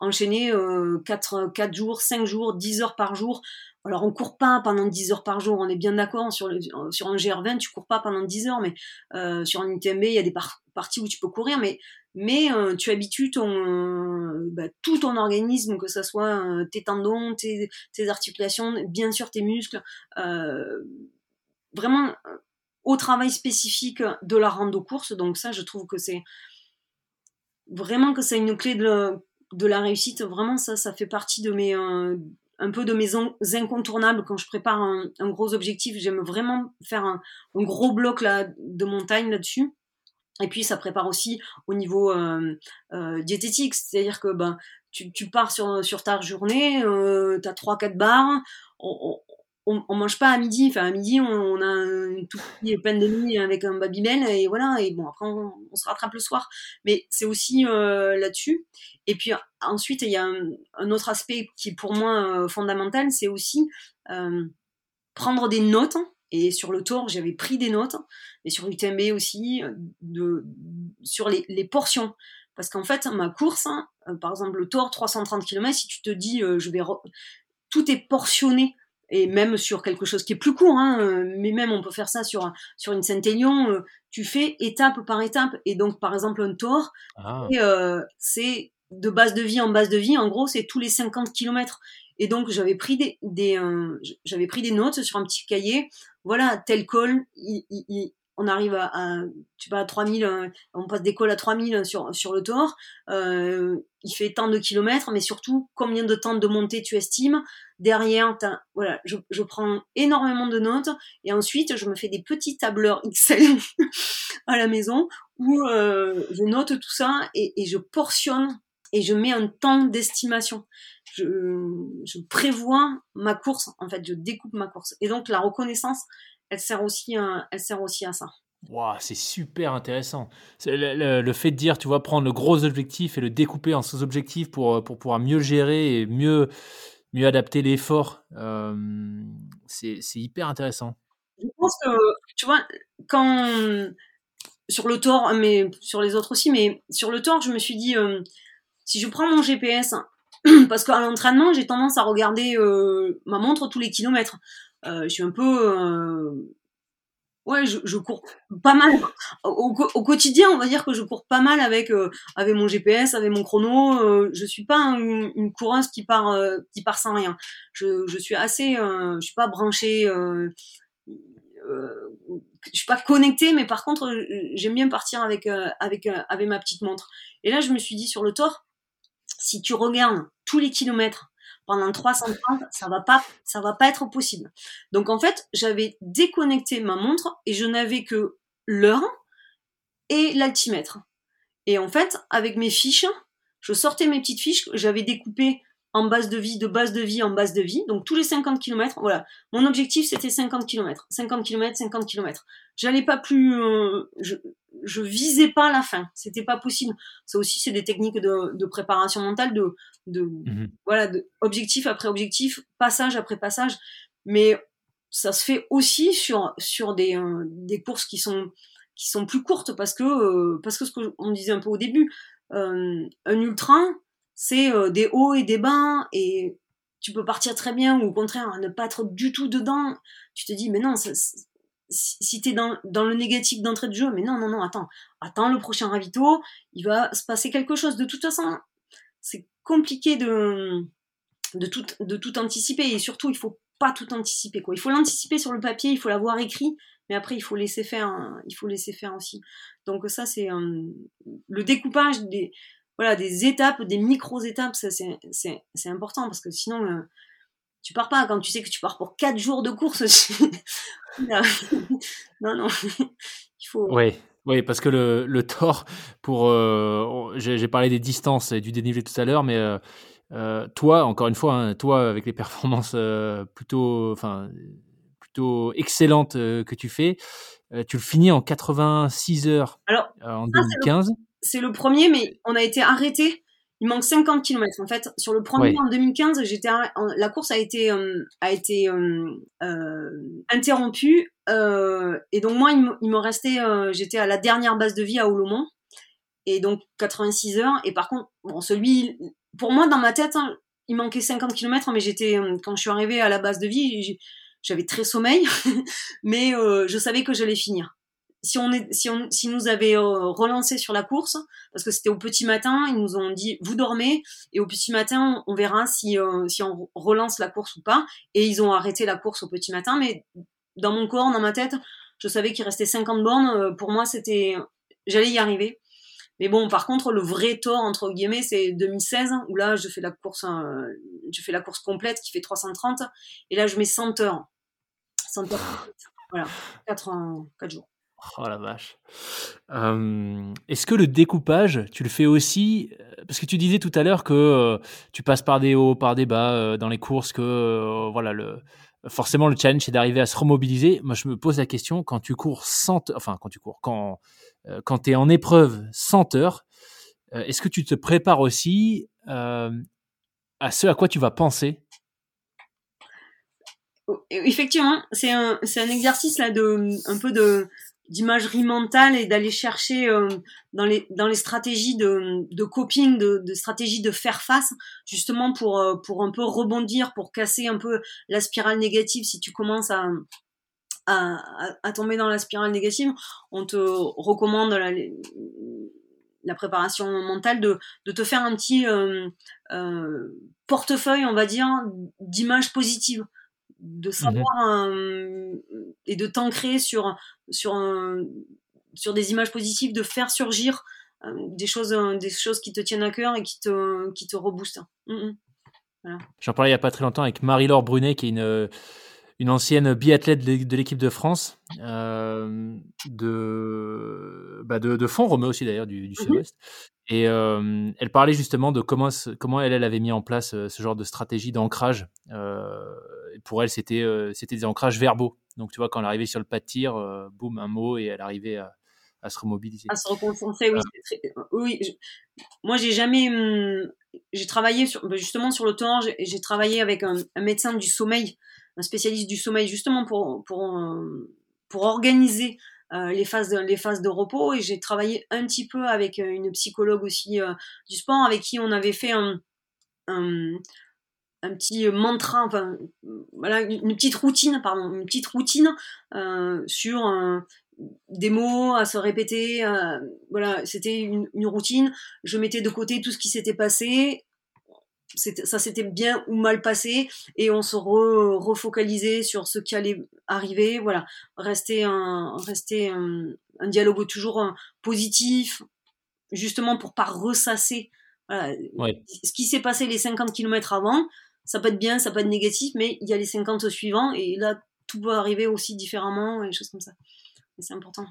enchaîner euh, 4, 4 jours, 5 jours, 10 heures par jour. Alors on court pas pendant 10 heures par jour, on est bien d'accord, sur, sur un GR20 tu cours pas pendant 10 heures, mais euh, sur un UTMB il y a des parties où tu peux courir, mais, euh, tu habitues bah, tout ton organisme, que ce soit euh, tes tendons, tes, articulations, bien sûr tes muscles, vraiment au travail spécifique de la rando course, donc ça je trouve que c'est vraiment que c'est une clé de, de la réussite, vraiment ça, ça fait partie de mes un peu de mes incontournables quand je prépare un, gros objectif. J'aime vraiment faire un, gros bloc là de montagne là-dessus. Et puis ça prépare aussi au niveau euh, euh, diététique, c'est-à-dire que ben tu, pars sur, sur ta journée, euh, tu as 3-4 barres, on, mange pas à midi. Enfin, à midi, on, a un tout petit pain de mie avec un babybel et voilà. Et bon, après, on, se rattrape le soir. Mais c'est aussi euh, là-dessus. Et puis ensuite, il y a un, autre aspect qui est pour moi euh, fondamental, c'est aussi euh, prendre des notes. Et sur le tour, j'avais pris des notes, et sur l'UTMB aussi, de, sur les, les portions. Parce qu'en fait, ma course, hein, par exemple le tour 330 km, si tu te dis, je vais tout est portionné et même sur quelque chose qui est plus court, hein, euh, mais même on peut faire ça sur, sur une Saint-Élion, euh, tu fais étape par étape, et donc par exemple un tour, ah. euh, c'est de base de vie en base de vie, en gros c'est tous les 50 km. Et donc j'avais pris des, des j'avais pris des notes sur un petit cahier, voilà, tel col, il, il, on arrive à, à tu vois, à 3000, euh, on passe des cols à 3000 sur, sur le tour, euh, il fait tant de kilomètres, mais surtout combien de temps de montée tu estimes? Derrière, voilà, je, je, prends énormément de notes et ensuite je me fais des petits tableurs Excel à la maison où euh, je note tout ça et, je portionne et je mets un temps d'estimation. Je, je prévois ma course, en fait, je découpe ma course. Et donc la reconnaissance, elle sert aussi, à, elle sert aussi à ça. Wow, c'est super intéressant. Le, le, fait de dire, tu vois, prendre le gros objectif et le découper en sous-objectifs pour, pour pouvoir mieux gérer et mieux, mieux adapter l'effort, c'est hyper intéressant. Je pense que, tu vois, quand sur le tort, mais sur les autres aussi, mais sur le tort, je me suis dit, si je prends mon GPS, parce qu'à l'entraînement, j'ai tendance à regarder ma montre tous les kilomètres. Euh, je suis un peu ouais je, cours pas mal. Au, quotidien on va dire que je cours pas mal avec euh, avec mon GPS avec mon chrono. Euh, je suis pas une coureuse qui part euh, qui part sans rien. Je, je suis assez je suis pas branchée je suis pas connectée mais par contre j'aime bien partir avec avec avec ma petite montre. Et là je me suis dit sur le tort si tu regardes tous les kilomètres pendant 330, ça va pas, ça va pas être possible. Donc en fait, j'avais déconnecté ma montre et je n'avais que l'heure et l'altimètre. Et en fait, avec mes fiches, je sortais mes petites fiches, j'avais découpé en base de vie, de base de vie en base de vie. Donc tous les 50 km, voilà. Mon objectif c'était 50 km. 50 km, 50 km. J'allais pas plus, euh, je, je visais pas la fin. C'était pas possible. Ça aussi c'est des techniques de, de, préparation mentale, de, de mhm. voilà, de objectif après objectif, passage après passage. Mais ça se fait aussi sur sur des, euh, des courses qui sont qui sont plus courtes parce que euh, parce que ce qu'on disait un peu au début, un ultra c'est euh, des hauts et des bas et tu peux partir très bien ou au contraire ne pas être du tout dedans. Tu te dis mais non, si, tu es dans, dans, le négatif d'entrée de jeu, mais non, non, non, attends, attends le prochain ravito, il va se passer quelque chose. De toute façon, c'est compliqué de, tout, anticiper et surtout, il faut pas tout anticiper. Quoi. Il faut l'anticiper sur le papier, il faut l'avoir écrit, mais après, il faut laisser faire, hein, il faut laisser faire aussi. Donc ça, c'est le découpage des, voilà, des étapes, des micro-étapes, c'est important parce que sinon, euh, tu pars pas quand tu sais que tu pars pour 4 jours de course. non, non, il faut. Oui. Oui, parce que le, le tort, pour, euh, j'ai parlé des distances et du dénivelé tout à l'heure, mais euh, toi, encore une fois, hein, toi, avec les performances plutôt, enfin, plutôt excellente euh, que tu fais. Tu le finis en 86 heures Alors, en 2015. C'est le, premier, mais on a été arrêté. Il manque 50 km en fait. Sur le premier en 2015, j'étais la course a été a été interrompue et donc moi il me, restait j'étais à la dernière base de vie à Olomont et donc 86 heures et par contre bon celui pour moi dans ma tête hein, il manquait 50 km mais j'étais quand je suis arrivée à la base de vie j'avais très sommeil, mais euh, je savais que j'allais finir. Si on si nous avait euh, relancé sur la course, parce que c'était au petit matin, ils nous ont dit vous dormez et au petit matin on, verra si euh, si on relance la course ou pas. Et ils ont arrêté la course au petit matin, mais dans mon corps, dans ma tête, je savais qu'il restait 50 bornes. Pour moi, c'était, j'allais y arriver. Mais bon, par contre, le vrai tort entre guillemets, c'est 2016 où là, je fais la course, je fais la course complète qui fait 330 et là, je mets 100 heures. 100 heures. Voilà, 4, 4 jours. Oh la vache. Est-ce que le découpage, tu le fais aussi Parce que tu disais tout à l'heure que euh, tu passes par des hauts, par des bas euh, dans les courses, que euh, voilà le forcément le challenge c'est d'arriver à se remobiliser. Moi, je me pose la question quand tu cours 100 enfin quand tu cours quand euh, quand tu es en épreuve 100 heures, euh, est-ce que tu te prépares aussi euh, à ce à quoi tu vas penser? Effectivement, c'est un, un, exercice là de un peu de d'imagerie mentale et d'aller chercher dans les dans les stratégies de, de coping, de, de stratégies de faire face, justement pour pour un peu rebondir, pour casser un peu la spirale négative. Si tu commences à à, tomber dans la spirale négative, on te recommande la, préparation mentale de, te faire un petit euh, euh, portefeuille, on va dire, d'images positives, de mhm. savoir et de t'ancrer sur sur sur des images positives, de faire surgir euh, des choses des choses qui te tiennent à cœur et qui te qui te reboostent. Mm, mm. J'en parlais il y a pas très longtemps avec Marie-Laure Brunet qui est une une ancienne biathlète de l'équipe de France, euh, de, bah de, de Romeu aussi d'ailleurs, du, du mmh Sud-Ouest. Et euh, elle parlait justement de comment, comment elle, elle avait mis en place euh, ce genre de stratégie d'ancrage. Pour elle, c'était c'était des ancrages verbaux. Donc, tu vois, quand elle arrivait sur le pas de tir, boum, un mot, et elle arrivait à, à se remobiliser. À se reconcentrer, oui. oui Moi, j'ai jamais. Hum, j'ai travaillé sur, bah, justement sur le temps, j'ai travaillé avec un, un, médecin du sommeil un spécialiste du sommeil justement pour, pour, euh, pour organiser euh, les phases de, les phases de repos et j'ai travaillé un petit peu avec euh, une psychologue aussi du sport avec qui on avait fait un, un, petit mantra enfin voilà une petite routine pardon une petite routine sur des mots à se répéter voilà c'était une, une, routine. Je mettais de côté tout ce qui s'était passé. Ça s'était bien ou mal passé et on se refocalisait sur ce qui allait arriver voilà. Rester un rester un, dialogue toujours euh, positif justement pour pas ressasser ce qui s'est passé les 50 km avant ça peut être bien ça peut être négatif mais il y a les 50 suivants et là tout peut arriver aussi différemment et des choses comme ça. C'est important.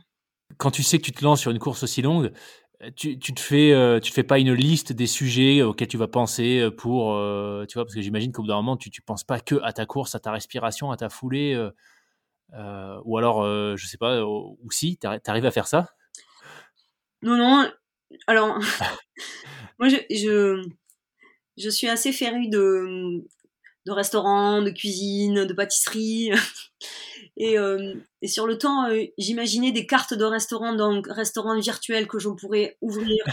Quand tu sais que tu te lances sur une course aussi longue tu, tu te fais euh, tu te fais pas une liste des sujets auxquels tu vas penser euh, pour euh, tu vois parce que j'imagine qu'au bout d'un moment tu tu penses pas que à ta course à ta respiration à ta foulée ou alors je sais pas ou si tu arrives à faire ça? Non non alors moi je, je, je suis assez féru de de restaurants de cuisine de pâtisserie Et, euh, et sur le temps, euh, j'imaginais des cartes de restaurants, donc restaurants virtuels que je pourrais ouvrir.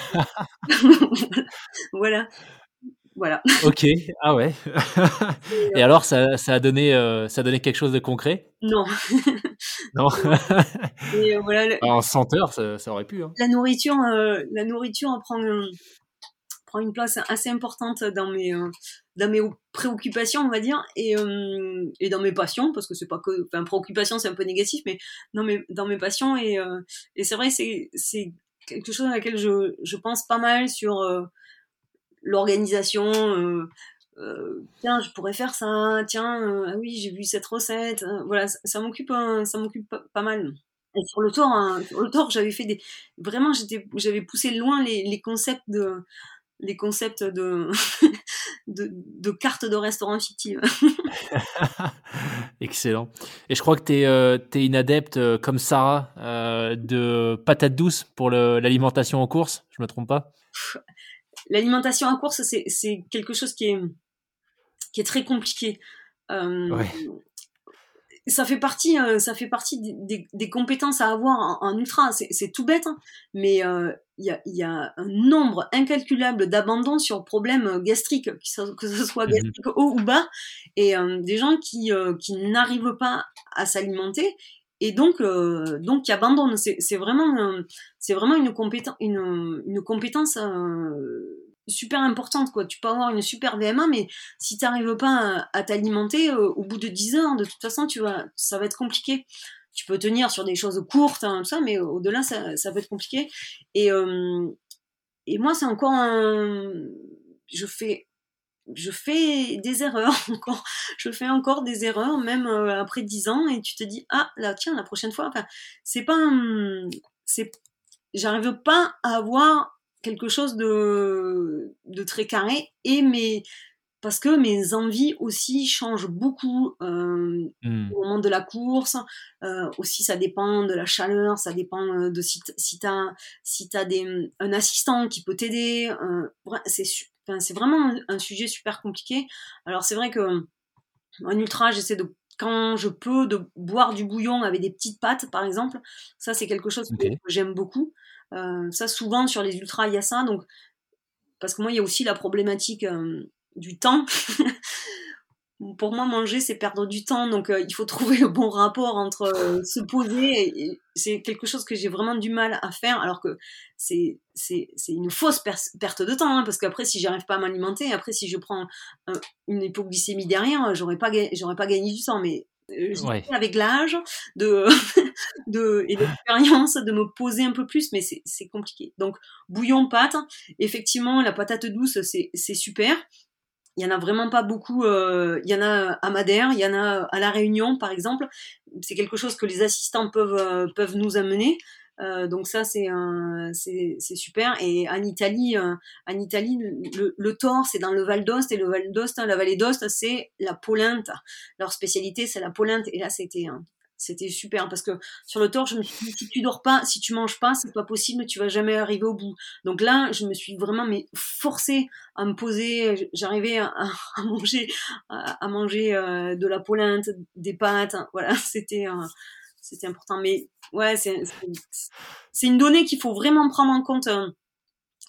voilà. Voilà. Ok, ah ouais. et alors, ça, ça, a donné, euh, ça a donné quelque chose de concret? Non. Non. Et, voilà, en senteur, ça, ça, aurait pu. Hein. La nourriture, la nourriture prend une place assez importante dans mes dans mes préoccupations, on va dire, et, et dans mes passions, parce que c'est pas que, enfin, préoccupation, c'est un peu négatif, mais dans mes dans mes passions, et, et c'est vrai, c'est c'est quelque chose à laquelle je, je pense pas mal sur l'organisation. Euh, euh, tiens, je pourrais faire ça. Tiens, euh, ah oui, j'ai vu cette recette. voilà, ça, m'occupe, ça m'occupe pas, mal. Et sur le tour, hein, sur le tour, j'avais fait des, vraiment, j'étais, j'avais poussé loin les concepts de, les concepts de, de, de, cartes de restaurants fictives. Excellent. Et je crois que tu es, euh, une adepte, comme Sarah, de patates douces pour l'alimentation en course. Je me trompe pas? L'alimentation en course, c'est quelque chose qui est, qui est très compliqué. Euh, ça fait partie, euh, ça fait partie des, des, compétences à avoir en, ultra. C'est tout bête, hein, mais euh, il y, a, y, a, un nombre incalculable d'abandons sur problèmes gastriques, que ce soit mhm. gastrique haut ou bas, et des gens qui, qui n'arrivent pas à s'alimenter et donc euh, donc qui abandonne c'est vraiment euh, c'est vraiment une compétence une, une compétence euh, super importante quoi. Tu peux avoir une super VMA mais si tu n'arrives pas à, t'alimenter au bout de 10 heures de toute façon tu vas ça va être compliqué. Tu peux tenir sur des choses courtes hein, ça mais au-delà ça, ça peut être compliqué. Et et moi c'est encore un je fais je fais des erreurs encore, je fais encore des erreurs même euh, après dix ans et tu te dis ah là tiens la prochaine fois enfin c'est pas c'est j'arrive pas à avoir quelque chose de de très carré et mais parce que mes envies aussi changent beaucoup euh, mmh. au moment de la course. Euh, aussi, ça dépend de la chaleur, ça dépend de si, si tu as, si as des, un assistant qui peut t'aider. c'est c'est vraiment un, sujet super compliqué. Alors c'est vrai que en ultra, j'essaie de quand je peux de boire du bouillon avec des petites pâtes, par exemple. Ça, c'est quelque chose que j'aime beaucoup. Euh, ça, souvent sur les ultras, il y a ça. Donc, parce que moi, il y a aussi la problématique euh, du temps. pour moi, manger, c'est perdre du temps. Donc, euh, il faut trouver le bon rapport entre se poser. C'est quelque chose que j'ai vraiment du mal à faire, alors que c'est une fausse perte de temps. Hein, parce qu'après, si j'arrive pas à m'alimenter, après, si je prends une hypoglycémie derrière, j'aurais pas pas gagné du temps. Mais euh, avec l'âge de, de et l'expérience de me poser un peu plus mais c'est compliqué donc bouillon pâte effectivement la patate douce c'est super il y en a vraiment pas beaucoup. Euh, il y en a à Madère, il y en a à la Réunion, par exemple. C'est quelque chose que les assistants peuvent euh, peuvent nous amener. Euh, donc ça c'est c'est super et en Italie en Italie le, le Thor c'est dans le Val d'Ost et le Val d'Ost la vallée d'Ost c'est la polenta leur spécialité c'est la polenta et là c'était c'était super parce que sur le tort, je me suis dit si tu dors pas, si tu manges pas, c'est pas possible, tu vas jamais arriver au bout. Donc là, je me suis vraiment mais forcée à me poser. J'arrivais à, manger, à, manger euh, de la polenta, des pâtes. Hein, voilà, c'était euh, c'était important. Mais ouais, c'est une donnée qu'il faut vraiment prendre en compte. Euh,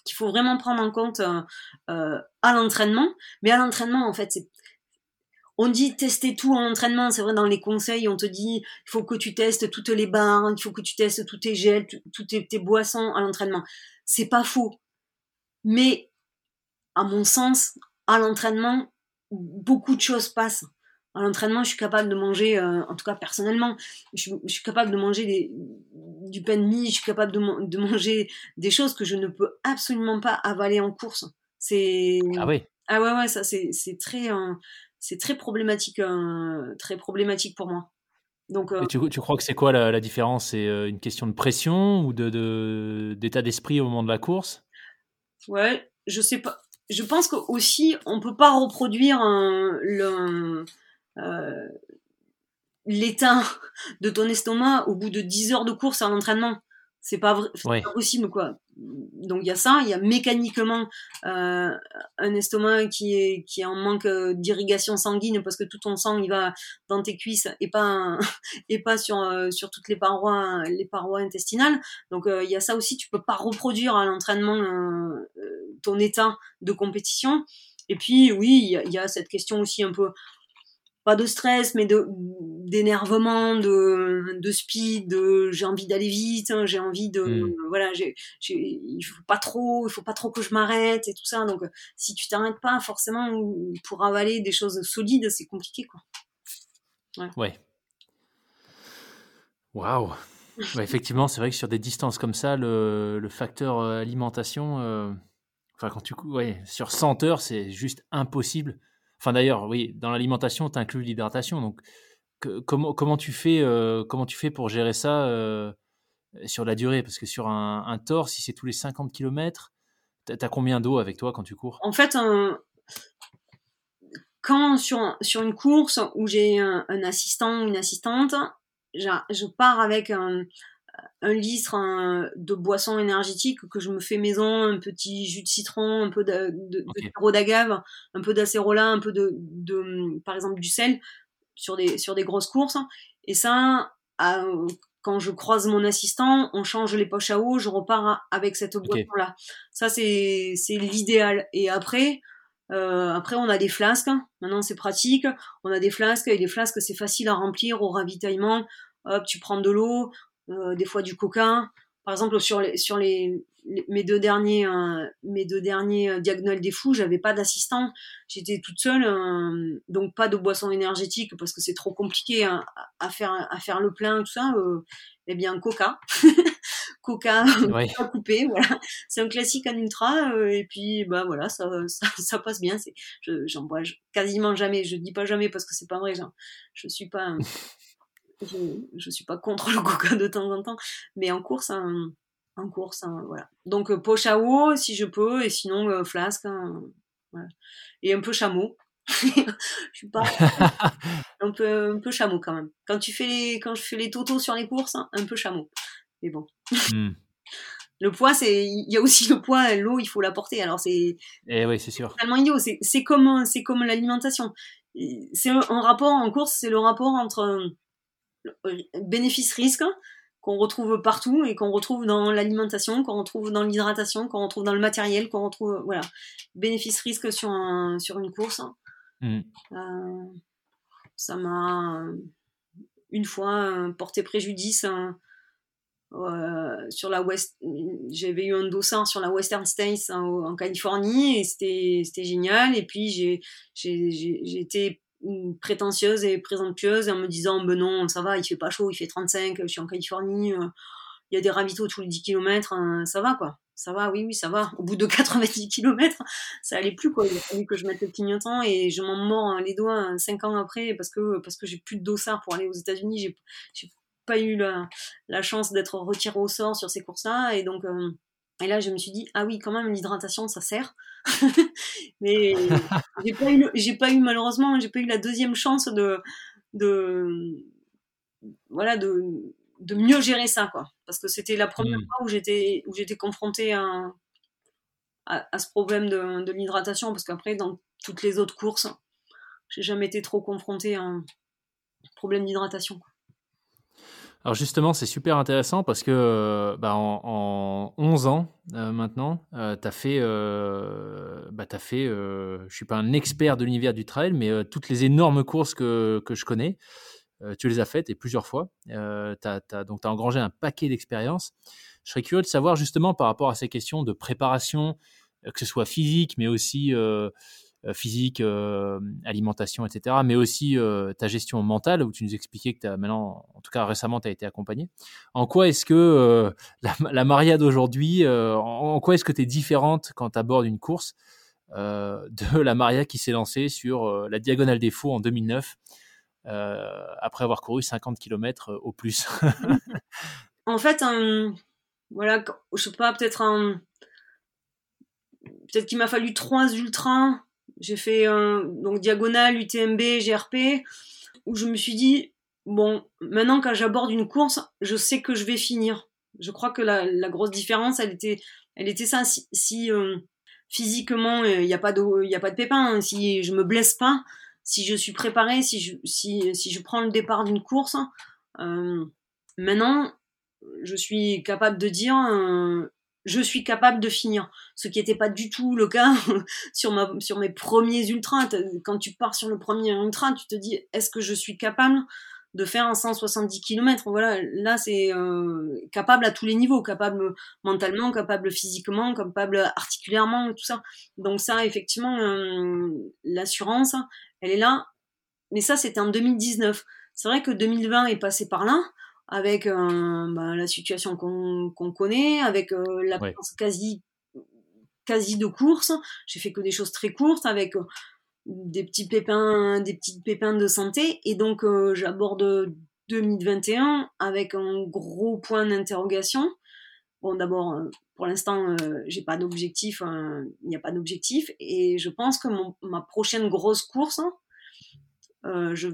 qu'il faut vraiment prendre en compte à l'entraînement. Mais à l'entraînement, en fait, on dit tester tout en entraînement, c'est vrai dans les conseils, on te dit il faut que tu testes toutes les barres, il faut que tu testes tous tes gels, toutes tes, boissons à l'entraînement. C'est pas faux. Mais à mon sens, à l'entraînement, beaucoup de choses passent. À l'entraînement, je suis capable de manger, euh, en tout cas personnellement, je, suis capable de manger du pain de mie, je suis capable de, manger des choses que je ne peux absolument pas avaler en course. C'est ah oui. Ah ouais ouais ça c'est très euh, c'est très problématique, euh, très problématique pour moi. Donc, tu, tu, crois que c'est quoi la, différence? C'est une question de pression ou de d'état d'esprit au moment de la course? Ouais, je sais pas. Je pense qu'aussi, on peut pas reproduire le, l'état de ton estomac au bout de 10 heures de course à l'entraînement. C'est pas, vrai, pas possible, quoi donc il y a ça, il y a mécaniquement euh, un estomac qui est qui est en manque euh, d'irrigation sanguine parce que tout ton sang il va dans tes cuisses et pas et pas sur euh, sur toutes les parois les parois intestinales. Donc il y a ça aussi, tu peux pas reproduire à l'entraînement ton état de compétition. Et puis oui, il y, a cette question aussi un peu pas de stress, mais de, d'énervement, de, de speed, de j'ai envie d'aller vite, hein, j'ai envie de Mm. voilà, j'ai, j'ai, il faut pas trop, il faut pas trop que je m'arrête et tout ça. Donc si tu t'arrêtes pas, forcément pour avaler des choses solides, c'est compliqué quoi. Ouais. Waouh. Ouais, effectivement, c'est vrai que sur des distances comme ça, le, le facteur euh, alimentation, euh, enfin quand tu ouais, sur 100 heures, c'est juste impossible. Enfin d'ailleurs, oui, dans l'alimentation, tu inclus l'hydratation. Donc comment comment tu fais euh, comment tu fais pour gérer ça euh, sur la durée? Parce que sur un, un si c'est tous les 50 km, t'as as combien d'eau avec toi quand tu cours? En fait, quand sur, sur une course où j'ai un, assistant ou une assistante, je pars avec un, un litre de boisson énergétique que je me fais maison, un petit jus de citron, un peu de, de, de Ok. sirop d'agave, un peu d'acérola, un peu de, de, par exemple, du sel sur des, sur des grosses courses. Et ça, à- quand je croise mon assistant, on change les poches à eau, je repars avec cette boisson-là. Ça, c'est c'est l'idéal. Et après, euh, après, on a des flasques. Maintenant, c'est pratique. On a des flasques et les flasques, c'est facile à remplir au ravitaillement. Hop, tu prends de l'eau, euh, des fois du coca. Par exemple, sur les, sur les, les- mes deux derniers, euh, mes deux derniers euh, diagonales des fous, j'avais pas d'assistant. J'étais toute seule, euh, donc pas de boisson énergétique parce que c'est trop compliqué hein, à, à faire, à faire le plein, tout ça. Euh, eh bien, coca, coca, coca coupé, voilà. C'est un classique en ultra. euh, et puis, bah voilà, ça, ça, ça passe bien. C'est, je, j'en bois je- quasiment jamais. Je dis pas jamais parce que c'est pas vrai. genre, je suis pas, euh, je, je suis pas contre le coca de temps en temps, mais en course, hein, en course, hein, voilà. Donc euh, poche à eau si je peux, et sinon euh, flasque, hein, voilà. et un peu chameau. je suis pas un peu un peu chameau quand même. Quand tu fais les, quand je fais les totos sur les courses, hein, un peu chameau. Mais bon, Hmm. le poids, c'est, il y a aussi le poids, l'eau, il faut la porter. Alors c'est Eh oui, c'est sûr. totalement idiot. C'est, comme, c'est comme l'alimentation. C'est un rapport en course, c'est le rapport entre bénéfice-risque qu'on retrouve partout et qu'on retrouve dans l'alimentation, qu'on retrouve dans l'hydratation, qu'on retrouve dans le matériel, qu'on retrouve, voilà. Bénéfice-risque sur un, sur une course. Hmm. Euh, ça m'a euh, une fois euh, porté préjudice euh, euh, sur la West. J'avais eu un dossard sur la Western States en, en Californie et c'était génial. Et puis j'ai été prétentieuse et présomptueuse en me disant ben non ça va il fait pas chaud il fait 35 je suis en Californie euh, il y a des ravitaux tous les 10 km ça va quoi. Ça va oui oui ça va. Au bout de 90 km ça allait plus quoi. Il a fallu que je mette le clignotant et je m'en mords hein, les doigts 5 ans après parce que parce que j'ai plus de dossard pour aller aux États-Unis j'ai pas eu la, la chance d'être retiré au sort sur ces courses là et donc euh, et là, je me suis dit, ah oui, quand même, l'hydratation, ça sert. Mais j'ai pas eu, j'ai pas eu malheureusement, j'ai pas eu la deuxième chance de, de, voilà, de, de mieux gérer ça, quoi. Parce que c'était la première Mm. fois où j'étais, où j'étais confrontée à, à, à ce problème de, de l'hydratation, parce qu'après, dans toutes les autres courses, j'ai jamais été trop confrontée à un problème d'hydratation. quoi. Alors justement, c'est super intéressant parce que euh, bah, en, en 11 ans euh, maintenant, euh, tu as fait, euh, bah, fait je ne suis pas un expert de l'univers du trail, mais toutes les énormes courses que, que je connais, tu les as faites et plusieurs fois. Donc tu as engrangé un paquet d'expériences. Je serais curieux de savoir justement par rapport à ces questions de préparation, que ce soit physique, mais aussi physique, euh, alimentation, etc. Mais aussi euh, ta gestion mentale, où tu nous expliquais que as maintenant, en tout cas récemment, tu as été accompagné. En quoi est-ce que euh, la, Maria d'aujourd'hui, euh, en, quoi est-ce que tu es différente quand tu abordes une course euh, de la Maria qui s'est lancée sur euh, la Diagonale des Faux en 2009, euh, après avoir couru 50 km au plus? En fait, un, voilà, je sais pas, peut-être un, peut-être qu'il m'a fallu trois ultras. J'ai fait donc diagonale, UTMB, GRP, où je me suis dit, bon, maintenant quand j'aborde une course, je sais que je vais finir. Je crois que la, grosse différence, elle était, elle était ça. Si, euh, physiquement, il n'y a pas de, y a pas de pépin. hein, si je me blesse pas, si je suis préparée, si je, si, si je prends le départ d'une course, euh, maintenant, je suis capable de dire, euh, je suis capable de finir. Ce qui n'était pas du tout le cas sur, mes premiers ultras. Quand tu pars sur le premier ultra, tu te dis, est-ce que je suis capable de faire un 170 km. Voilà, là c'est capable à tous les niveaux, capable mentalement, capable physiquement, capable articulairement, tout ça. Donc ça, effectivement, l'assurance, elle est là. Mais ça, c'était en 2019. C'est vrai que 2020 est passé par là avec bah, la situation qu'on connaît, avec la l'absence quasi quasi de course. J'ai fait que des choses très courtes avec des petits pépins, des petits pépins de santé. Et donc, euh, j'aborde 2021 avec un gros point d'interrogation. Bon, d'abord, euh, pour l'instant, euh, j'ai pas d'objectif, il n'y a pas d'objectif. Et je pense que ma prochaine grosse course, je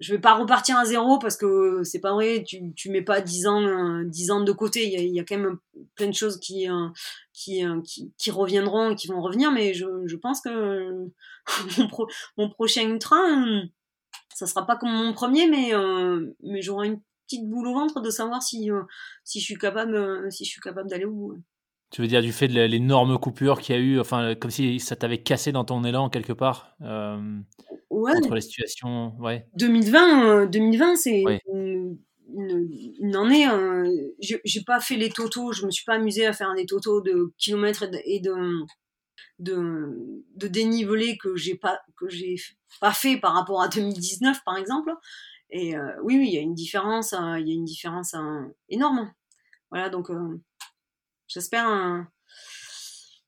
je vais pas repartir à zéro parce que c'est pas vrai, tu, tu mets pas 10 ans, 10 ans de côté. Il y a, quand même plein de choses qui, qui, qui, qui, reviendront et qui vont revenir, mais je, pense que mon, mon prochain ultra, ça sera pas comme mon premier, mais, euh, j'aurai une petite boule au ventre de savoir si, euh, si je suis capable, si capable d'aller au bout. Tu veux dire du fait de l'énorme coupure qu'il y a eu, enfin, comme si ça t'avait cassé dans ton élan quelque part euh, ouais. Entre les situations, ouais. 2020, 2020 c'est une, une, année. Euh, j'ai pas fait les totaux, je me suis pas amusé à faire des totaux de kilomètres et de, de, de dénivelé que j'ai pas que j'ai pas fait par rapport à 2019 par exemple. Et euh, oui, oui, il y a une différence, euh, il y a une différence énorme. Voilà, donc j'espère,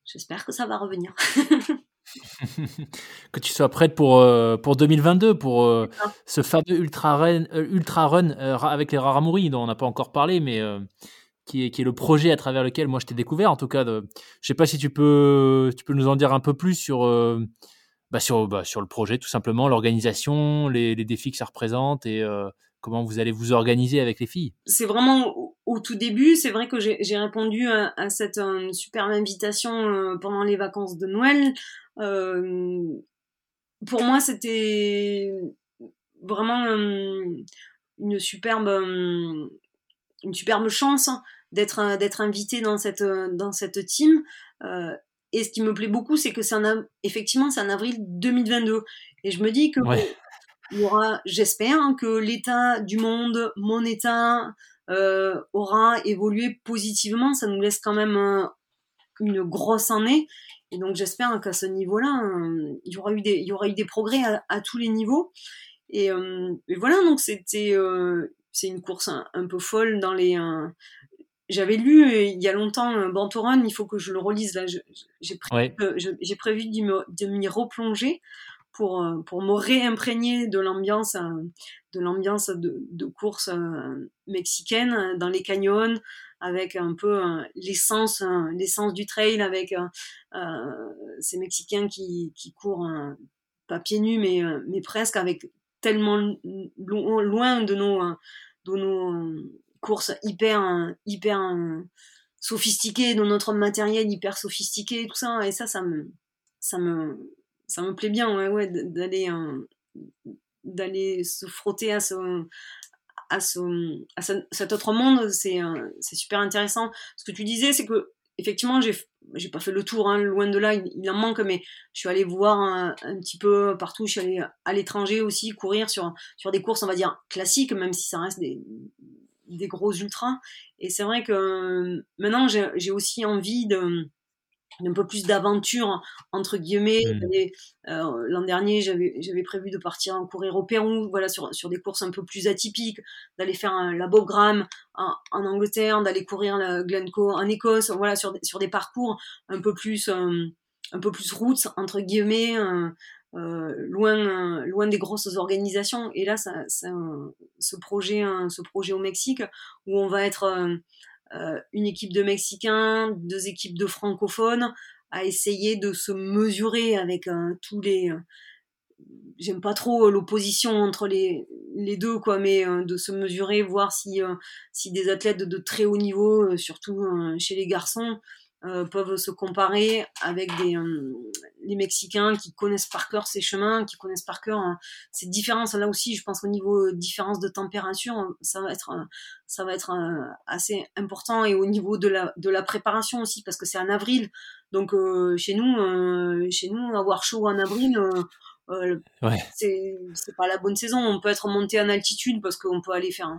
j'espère que ça va revenir. que tu sois prête pour, euh, pour 2022, pour euh, ce fameux Ultra Run, euh, ultra run avec les Raramuri, dont on n'a pas encore parlé, mais qui, est, qui est le projet à travers lequel moi je t'ai découvert. En tout cas, de, je sais pas si tu peux, tu peux nous en dire un peu plus sur, bah sur, bah sur le projet, tout simplement, l'organisation, les, les, défis que ça représente et comment vous allez vous organiser avec les filles. C'est vraiment au tout début, c'est vrai que j'ai répondu à, à cette superbe invitation pendant les vacances de Noël euh, pour moi, c'était vraiment une superbe, une superbe chance d'être d'être invité dans cette dans cette team. et ce qui me plaît beaucoup, c'est que c'est effectivement c'est en avril 2022. Et je me dis que il y aura, j'espère, hein, que l'état du monde, mon état, aura évolué positivement. Ça nous laisse quand même une grosse année. Et donc j'espère qu'à ce niveau-là, euh, il y aura eu des, il y aura eu des progrès à, tous les niveaux. Et, euh, voilà, donc c'était, euh, c'est une course un, peu folle dans les. j'avais lu il y a longtemps Bantoran, il faut que je le relise là. J'ai prévu, j'ai prévu de m'y replonger pour, pour me réimprégner de l'ambiance de l'ambiance de, course mexicaine dans les canyons avec un peu euh, l'essence euh, l'essence du trail avec euh, ces Mexicains qui, qui courent pas pieds nus mais, mais presque avec tellement loin de nos, de nos courses hyper hyper sophistiquées, de notre matériel hyper sophistiqué, tout ça, et ça, ça me, ça me, ça me plaît bien, ouais, ouais, d'aller, d'aller se frotter à ce, à, ce, à cet autre monde, c'est c'est super intéressant. Ce que tu disais, c'est que effectivement, j'ai j'ai pas fait le tour, hein, loin de là, il, en manque, mais je suis allée voir un, petit peu partout. Je suis allée à l'étranger aussi courir sur sur des courses, on va dire classiques, même si ça reste des des gros ultras. Et c'est vrai que maintenant, j'ai aussi envie de un peu plus d'aventure entre guillemets. Mmh. Euh, l'an dernier, j'avais j'avais prévu de partir en courir au Pérou, voilà sur sur des courses un peu plus atypiques, d'aller faire un, la Bogram en, en Angleterre, d'aller courir la Glencoe en Écosse, voilà sur sur des parcours un peu plus euh, un peu plus routes entre guillemets. Euh, loin loin des grosses organisations et là ça, ça ce projet ce projet au Mexique où on va être une équipe de Mexicains, deux équipes de francophones, à essayer de se mesurer avec euh, tous les euh, j'aime pas trop l'opposition entre les, les deux quoi mais de se mesurer voir si si des athlètes de très haut niveau surtout chez les garçons euh, peuvent se comparer avec des, euh, les Mexicains qui connaissent par cœur ces chemins, qui connaissent par cœur hein, ces différences. Là aussi, je pense qu'au niveau différence de température, ça va être, ça va être euh, assez important et au niveau de la, de la préparation aussi, parce que c'est en avril. Donc chez nous, chez nous, avoir chaud en avril, euh, c'est pas la bonne saison. On peut être monté en altitude parce qu'on peut aller faire,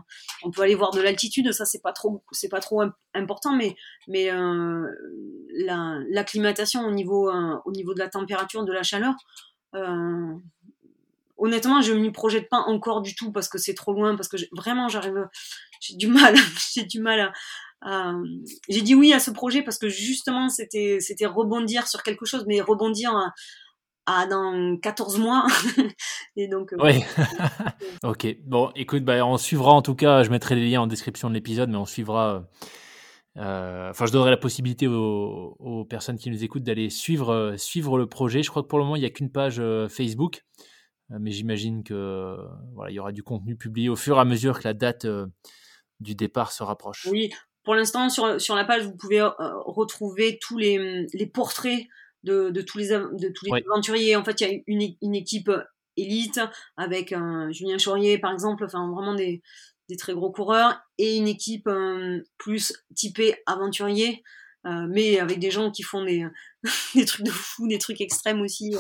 on peut aller voir de l'altitude. Ça c'est pas trop, c'est pas trop important, mais mais euh, l'acclimatation au niveau euh, au niveau de la température, de la chaleur. Euh, honnêtement, je m'y projette pas encore du tout parce que c'est trop loin, parce que vraiment j'arrive, j'ai du mal, j'ai du mal à, j'ai dit oui à ce projet parce que justement c'était c'était rebondir sur quelque chose, mais rebondir à dans 14 mois. et donc, euh, oui. ok. Bon, écoute, bah, on suivra en tout cas, je mettrai les liens en description de l'épisode, mais on suivra. Euh, enfin, je donnerai la possibilité aux, personnes qui nous écoutent d'aller suivre, euh, suivre le projet. Je crois que pour le moment, il n'y a qu'une page Facebook, mais j'imagine que voilà, il y aura du contenu publié au fur et à mesure que la date du départ se rapproche. Oui, pour l'instant, sur, sur la page, vous pouvez retrouver tous les, les portraits de, tous les, de tous les aventuriers. En fait, il y a une, une équipe élite avec Julien Chaurier, par exemple, enfin vraiment des, des très gros coureurs, et une équipe euh, plus typée aventurier, euh, mais avec des gens qui font des, des trucs de fou, des trucs extrêmes aussi,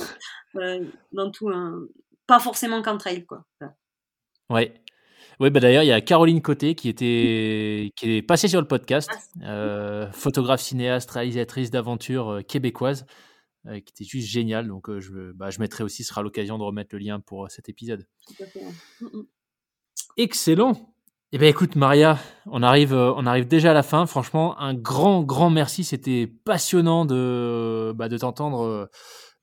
euh, dans tout, pas forcément qu'en trail, quoi. Ouais. Oui, bah d'ailleurs, il y a Caroline Côté qui, était, qui est passée sur le podcast, ah, photographe, cinéaste, réalisatrice d'aventure québécoise. Euh, qui était juste génial. Donc, euh, je, bah, je mettrai aussi, ce sera l'occasion de remettre le lien pour euh, cet épisode. Mm, mm. Excellent. Eh bien, écoute, Maria, on arrive, on arrive déjà à la fin. Franchement, un grand, grand merci. C'était passionnant de, bah, de t'entendre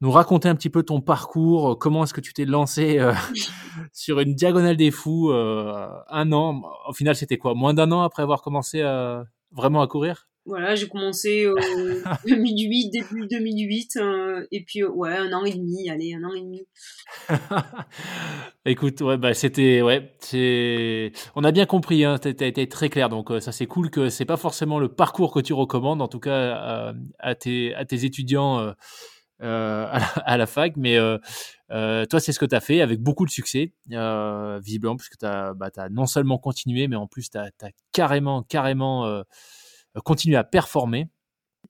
nous raconter un petit peu ton parcours. Comment est-ce que tu t'es lancé sur une diagonale des fous un an Au final, c'était quoi? Moins d'un an après avoir commencé vraiment à courir? Voilà, j'ai commencé au 2008, début 2008, euh, et puis ouais, un an et demi, allez, un an et demi. Écoute, ouais, bah c'était, ouais, c'est, on a bien compris, hein, t'as été très clair, donc euh, ça c'est cool que c'est pas forcément le parcours que tu recommandes, en tout cas à, tes, à tes étudiants euh, à la, fac, mais toi c'est ce que tu as fait avec beaucoup de succès, visiblement, puisque tu as, bah, non seulement continué, mais en plus tu as, carrément, carrément euh, continuer à performer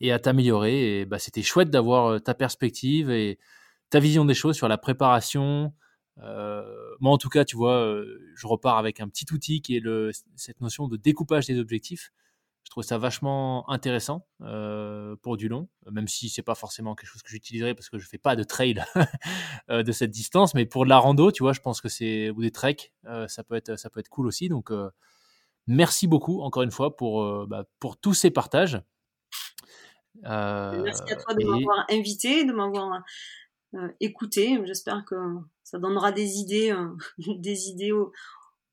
et à t'améliorer. Et bah, c'était chouette d'avoir euh, ta perspective et ta vision des choses sur la préparation. Euh, moi, en tout cas, tu vois, je repars avec un petit outil qui est le, cette notion de découpage des objectifs. Je trouve ça vachement intéressant pour du long, même si c'est pas forcément quelque chose que j'utiliserai parce que je fais pas de trail de cette distance, mais pour de la rando, tu vois, je pense que c'est ou des treks, ça peut être ça peut être cool aussi. Donc Merci beaucoup, encore une fois, pour, euh, bah, pour tous ces partages. Euh, Merci à toi de m'avoir invité, de m'avoir euh, écouté. J'espère que ça donnera des idées, des idées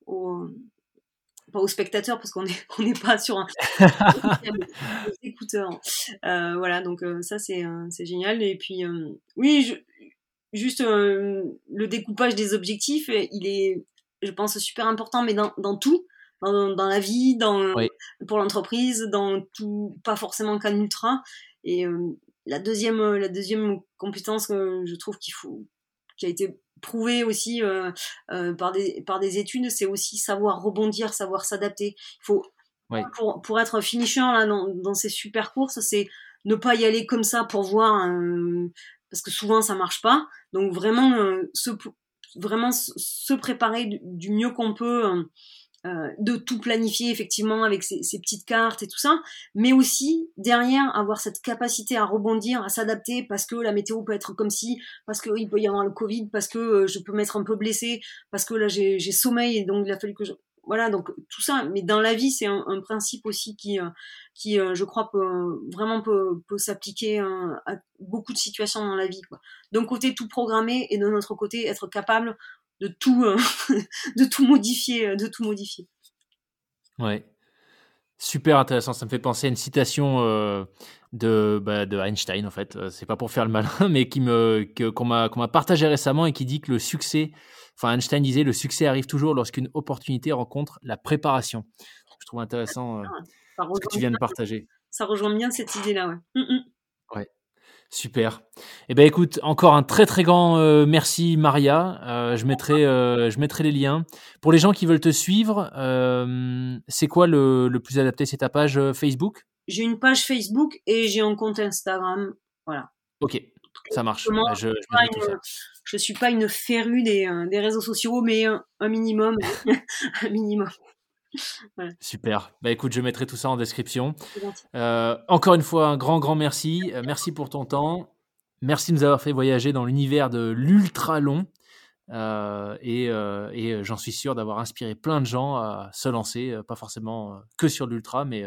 aux, pas aux spectateurs parce qu'on n'est on n'est pas sur un aux écouteurs. voilà, donc ça c'est c'est génial. Et puis oui, je, juste le découpage des objectifs, il est, je pense, super important, mais dans, dans tout dans, la vie, dans, pour l'entreprise, dans tout, pas forcément qu'un ultra. Et euh, la deuxième, la deuxième compétence que je trouve qu'il faut, qui a été prouvée aussi euh, euh, par des par des études, c'est aussi savoir rebondir, savoir s'adapter. Il faut pour pour être finisher là dans, dans ces super courses, c'est ne pas y aller comme ça pour voir parce que souvent ça marche pas. Donc vraiment se vraiment se préparer du, du mieux qu'on peut euh, de tout planifier effectivement avec ces, petites cartes et tout ça, mais aussi derrière avoir cette capacité à rebondir, à s'adapter parce que la météo peut être comme si, parce qu'il peut y avoir le Covid, parce que euh, je peux m'être un peu blessé, parce que là j'ai sommeil et donc il a fallu que je... Voilà, donc tout ça, mais dans la vie, c'est un, principe aussi qui, euh, qui je crois, peut, vraiment peut, peut s'appliquer à beaucoup de situations dans la vie. D'un côté, tout programmer et de notre côté, être capable de tout, euh, de tout modifier, euh, de tout modifier. Ouais. Super intéressant. Ça me fait penser à une citation euh, de, bah, de Einstein, en fait. C'est pas pour faire le malin, mais qui me, qu'on m'a, qu'on m'a partagé récemment et qui dit que le succès, enfin, Einstein disait, le succès arrive toujours lorsqu'une opportunité rencontre la préparation. Je trouve intéressant ah, ce que tu viens de partager. Ça rejoint bien cette idée-là, ouais. Mmh, mmh. Super. Eh ben écoute, encore un très très grand euh, merci Maria. Euh, je mettrai euh, je mettrai les liens pour les gens qui veulent te suivre. c'est quoi le, le, plus adapté? C'est ta page Facebook? J'ai une page Facebook et j'ai un compte Instagram. Voilà. Ok. Ça marche. Bah, je, je une- suis pas une férue des, des réseaux sociaux, mais un, un minimum, un minimum. Super. Bah écoute, je mettrai tout ça en description. Euh, encore une fois, un grand, grand merci. Euh, merci pour ton temps. Merci de nous avoir fait voyager dans l'univers de l'ultra long. Euh, et et, j'en suis sûr d'avoir inspiré plein de gens à se lancer, pas forcément que sur l'ultra, mais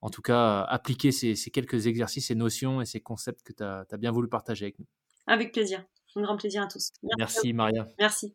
en tout cas, appliquer ces, ces quelques exercices, ces notions et ces concepts que tu as, bien voulu partager avec nous. Avec plaisir. Un grand plaisir à tous. Merci, Maria. Merci.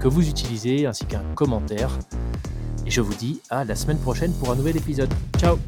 que vous utilisez, ainsi qu'un commentaire. Et je vous dis à la semaine prochaine pour un nouvel épisode. Ciao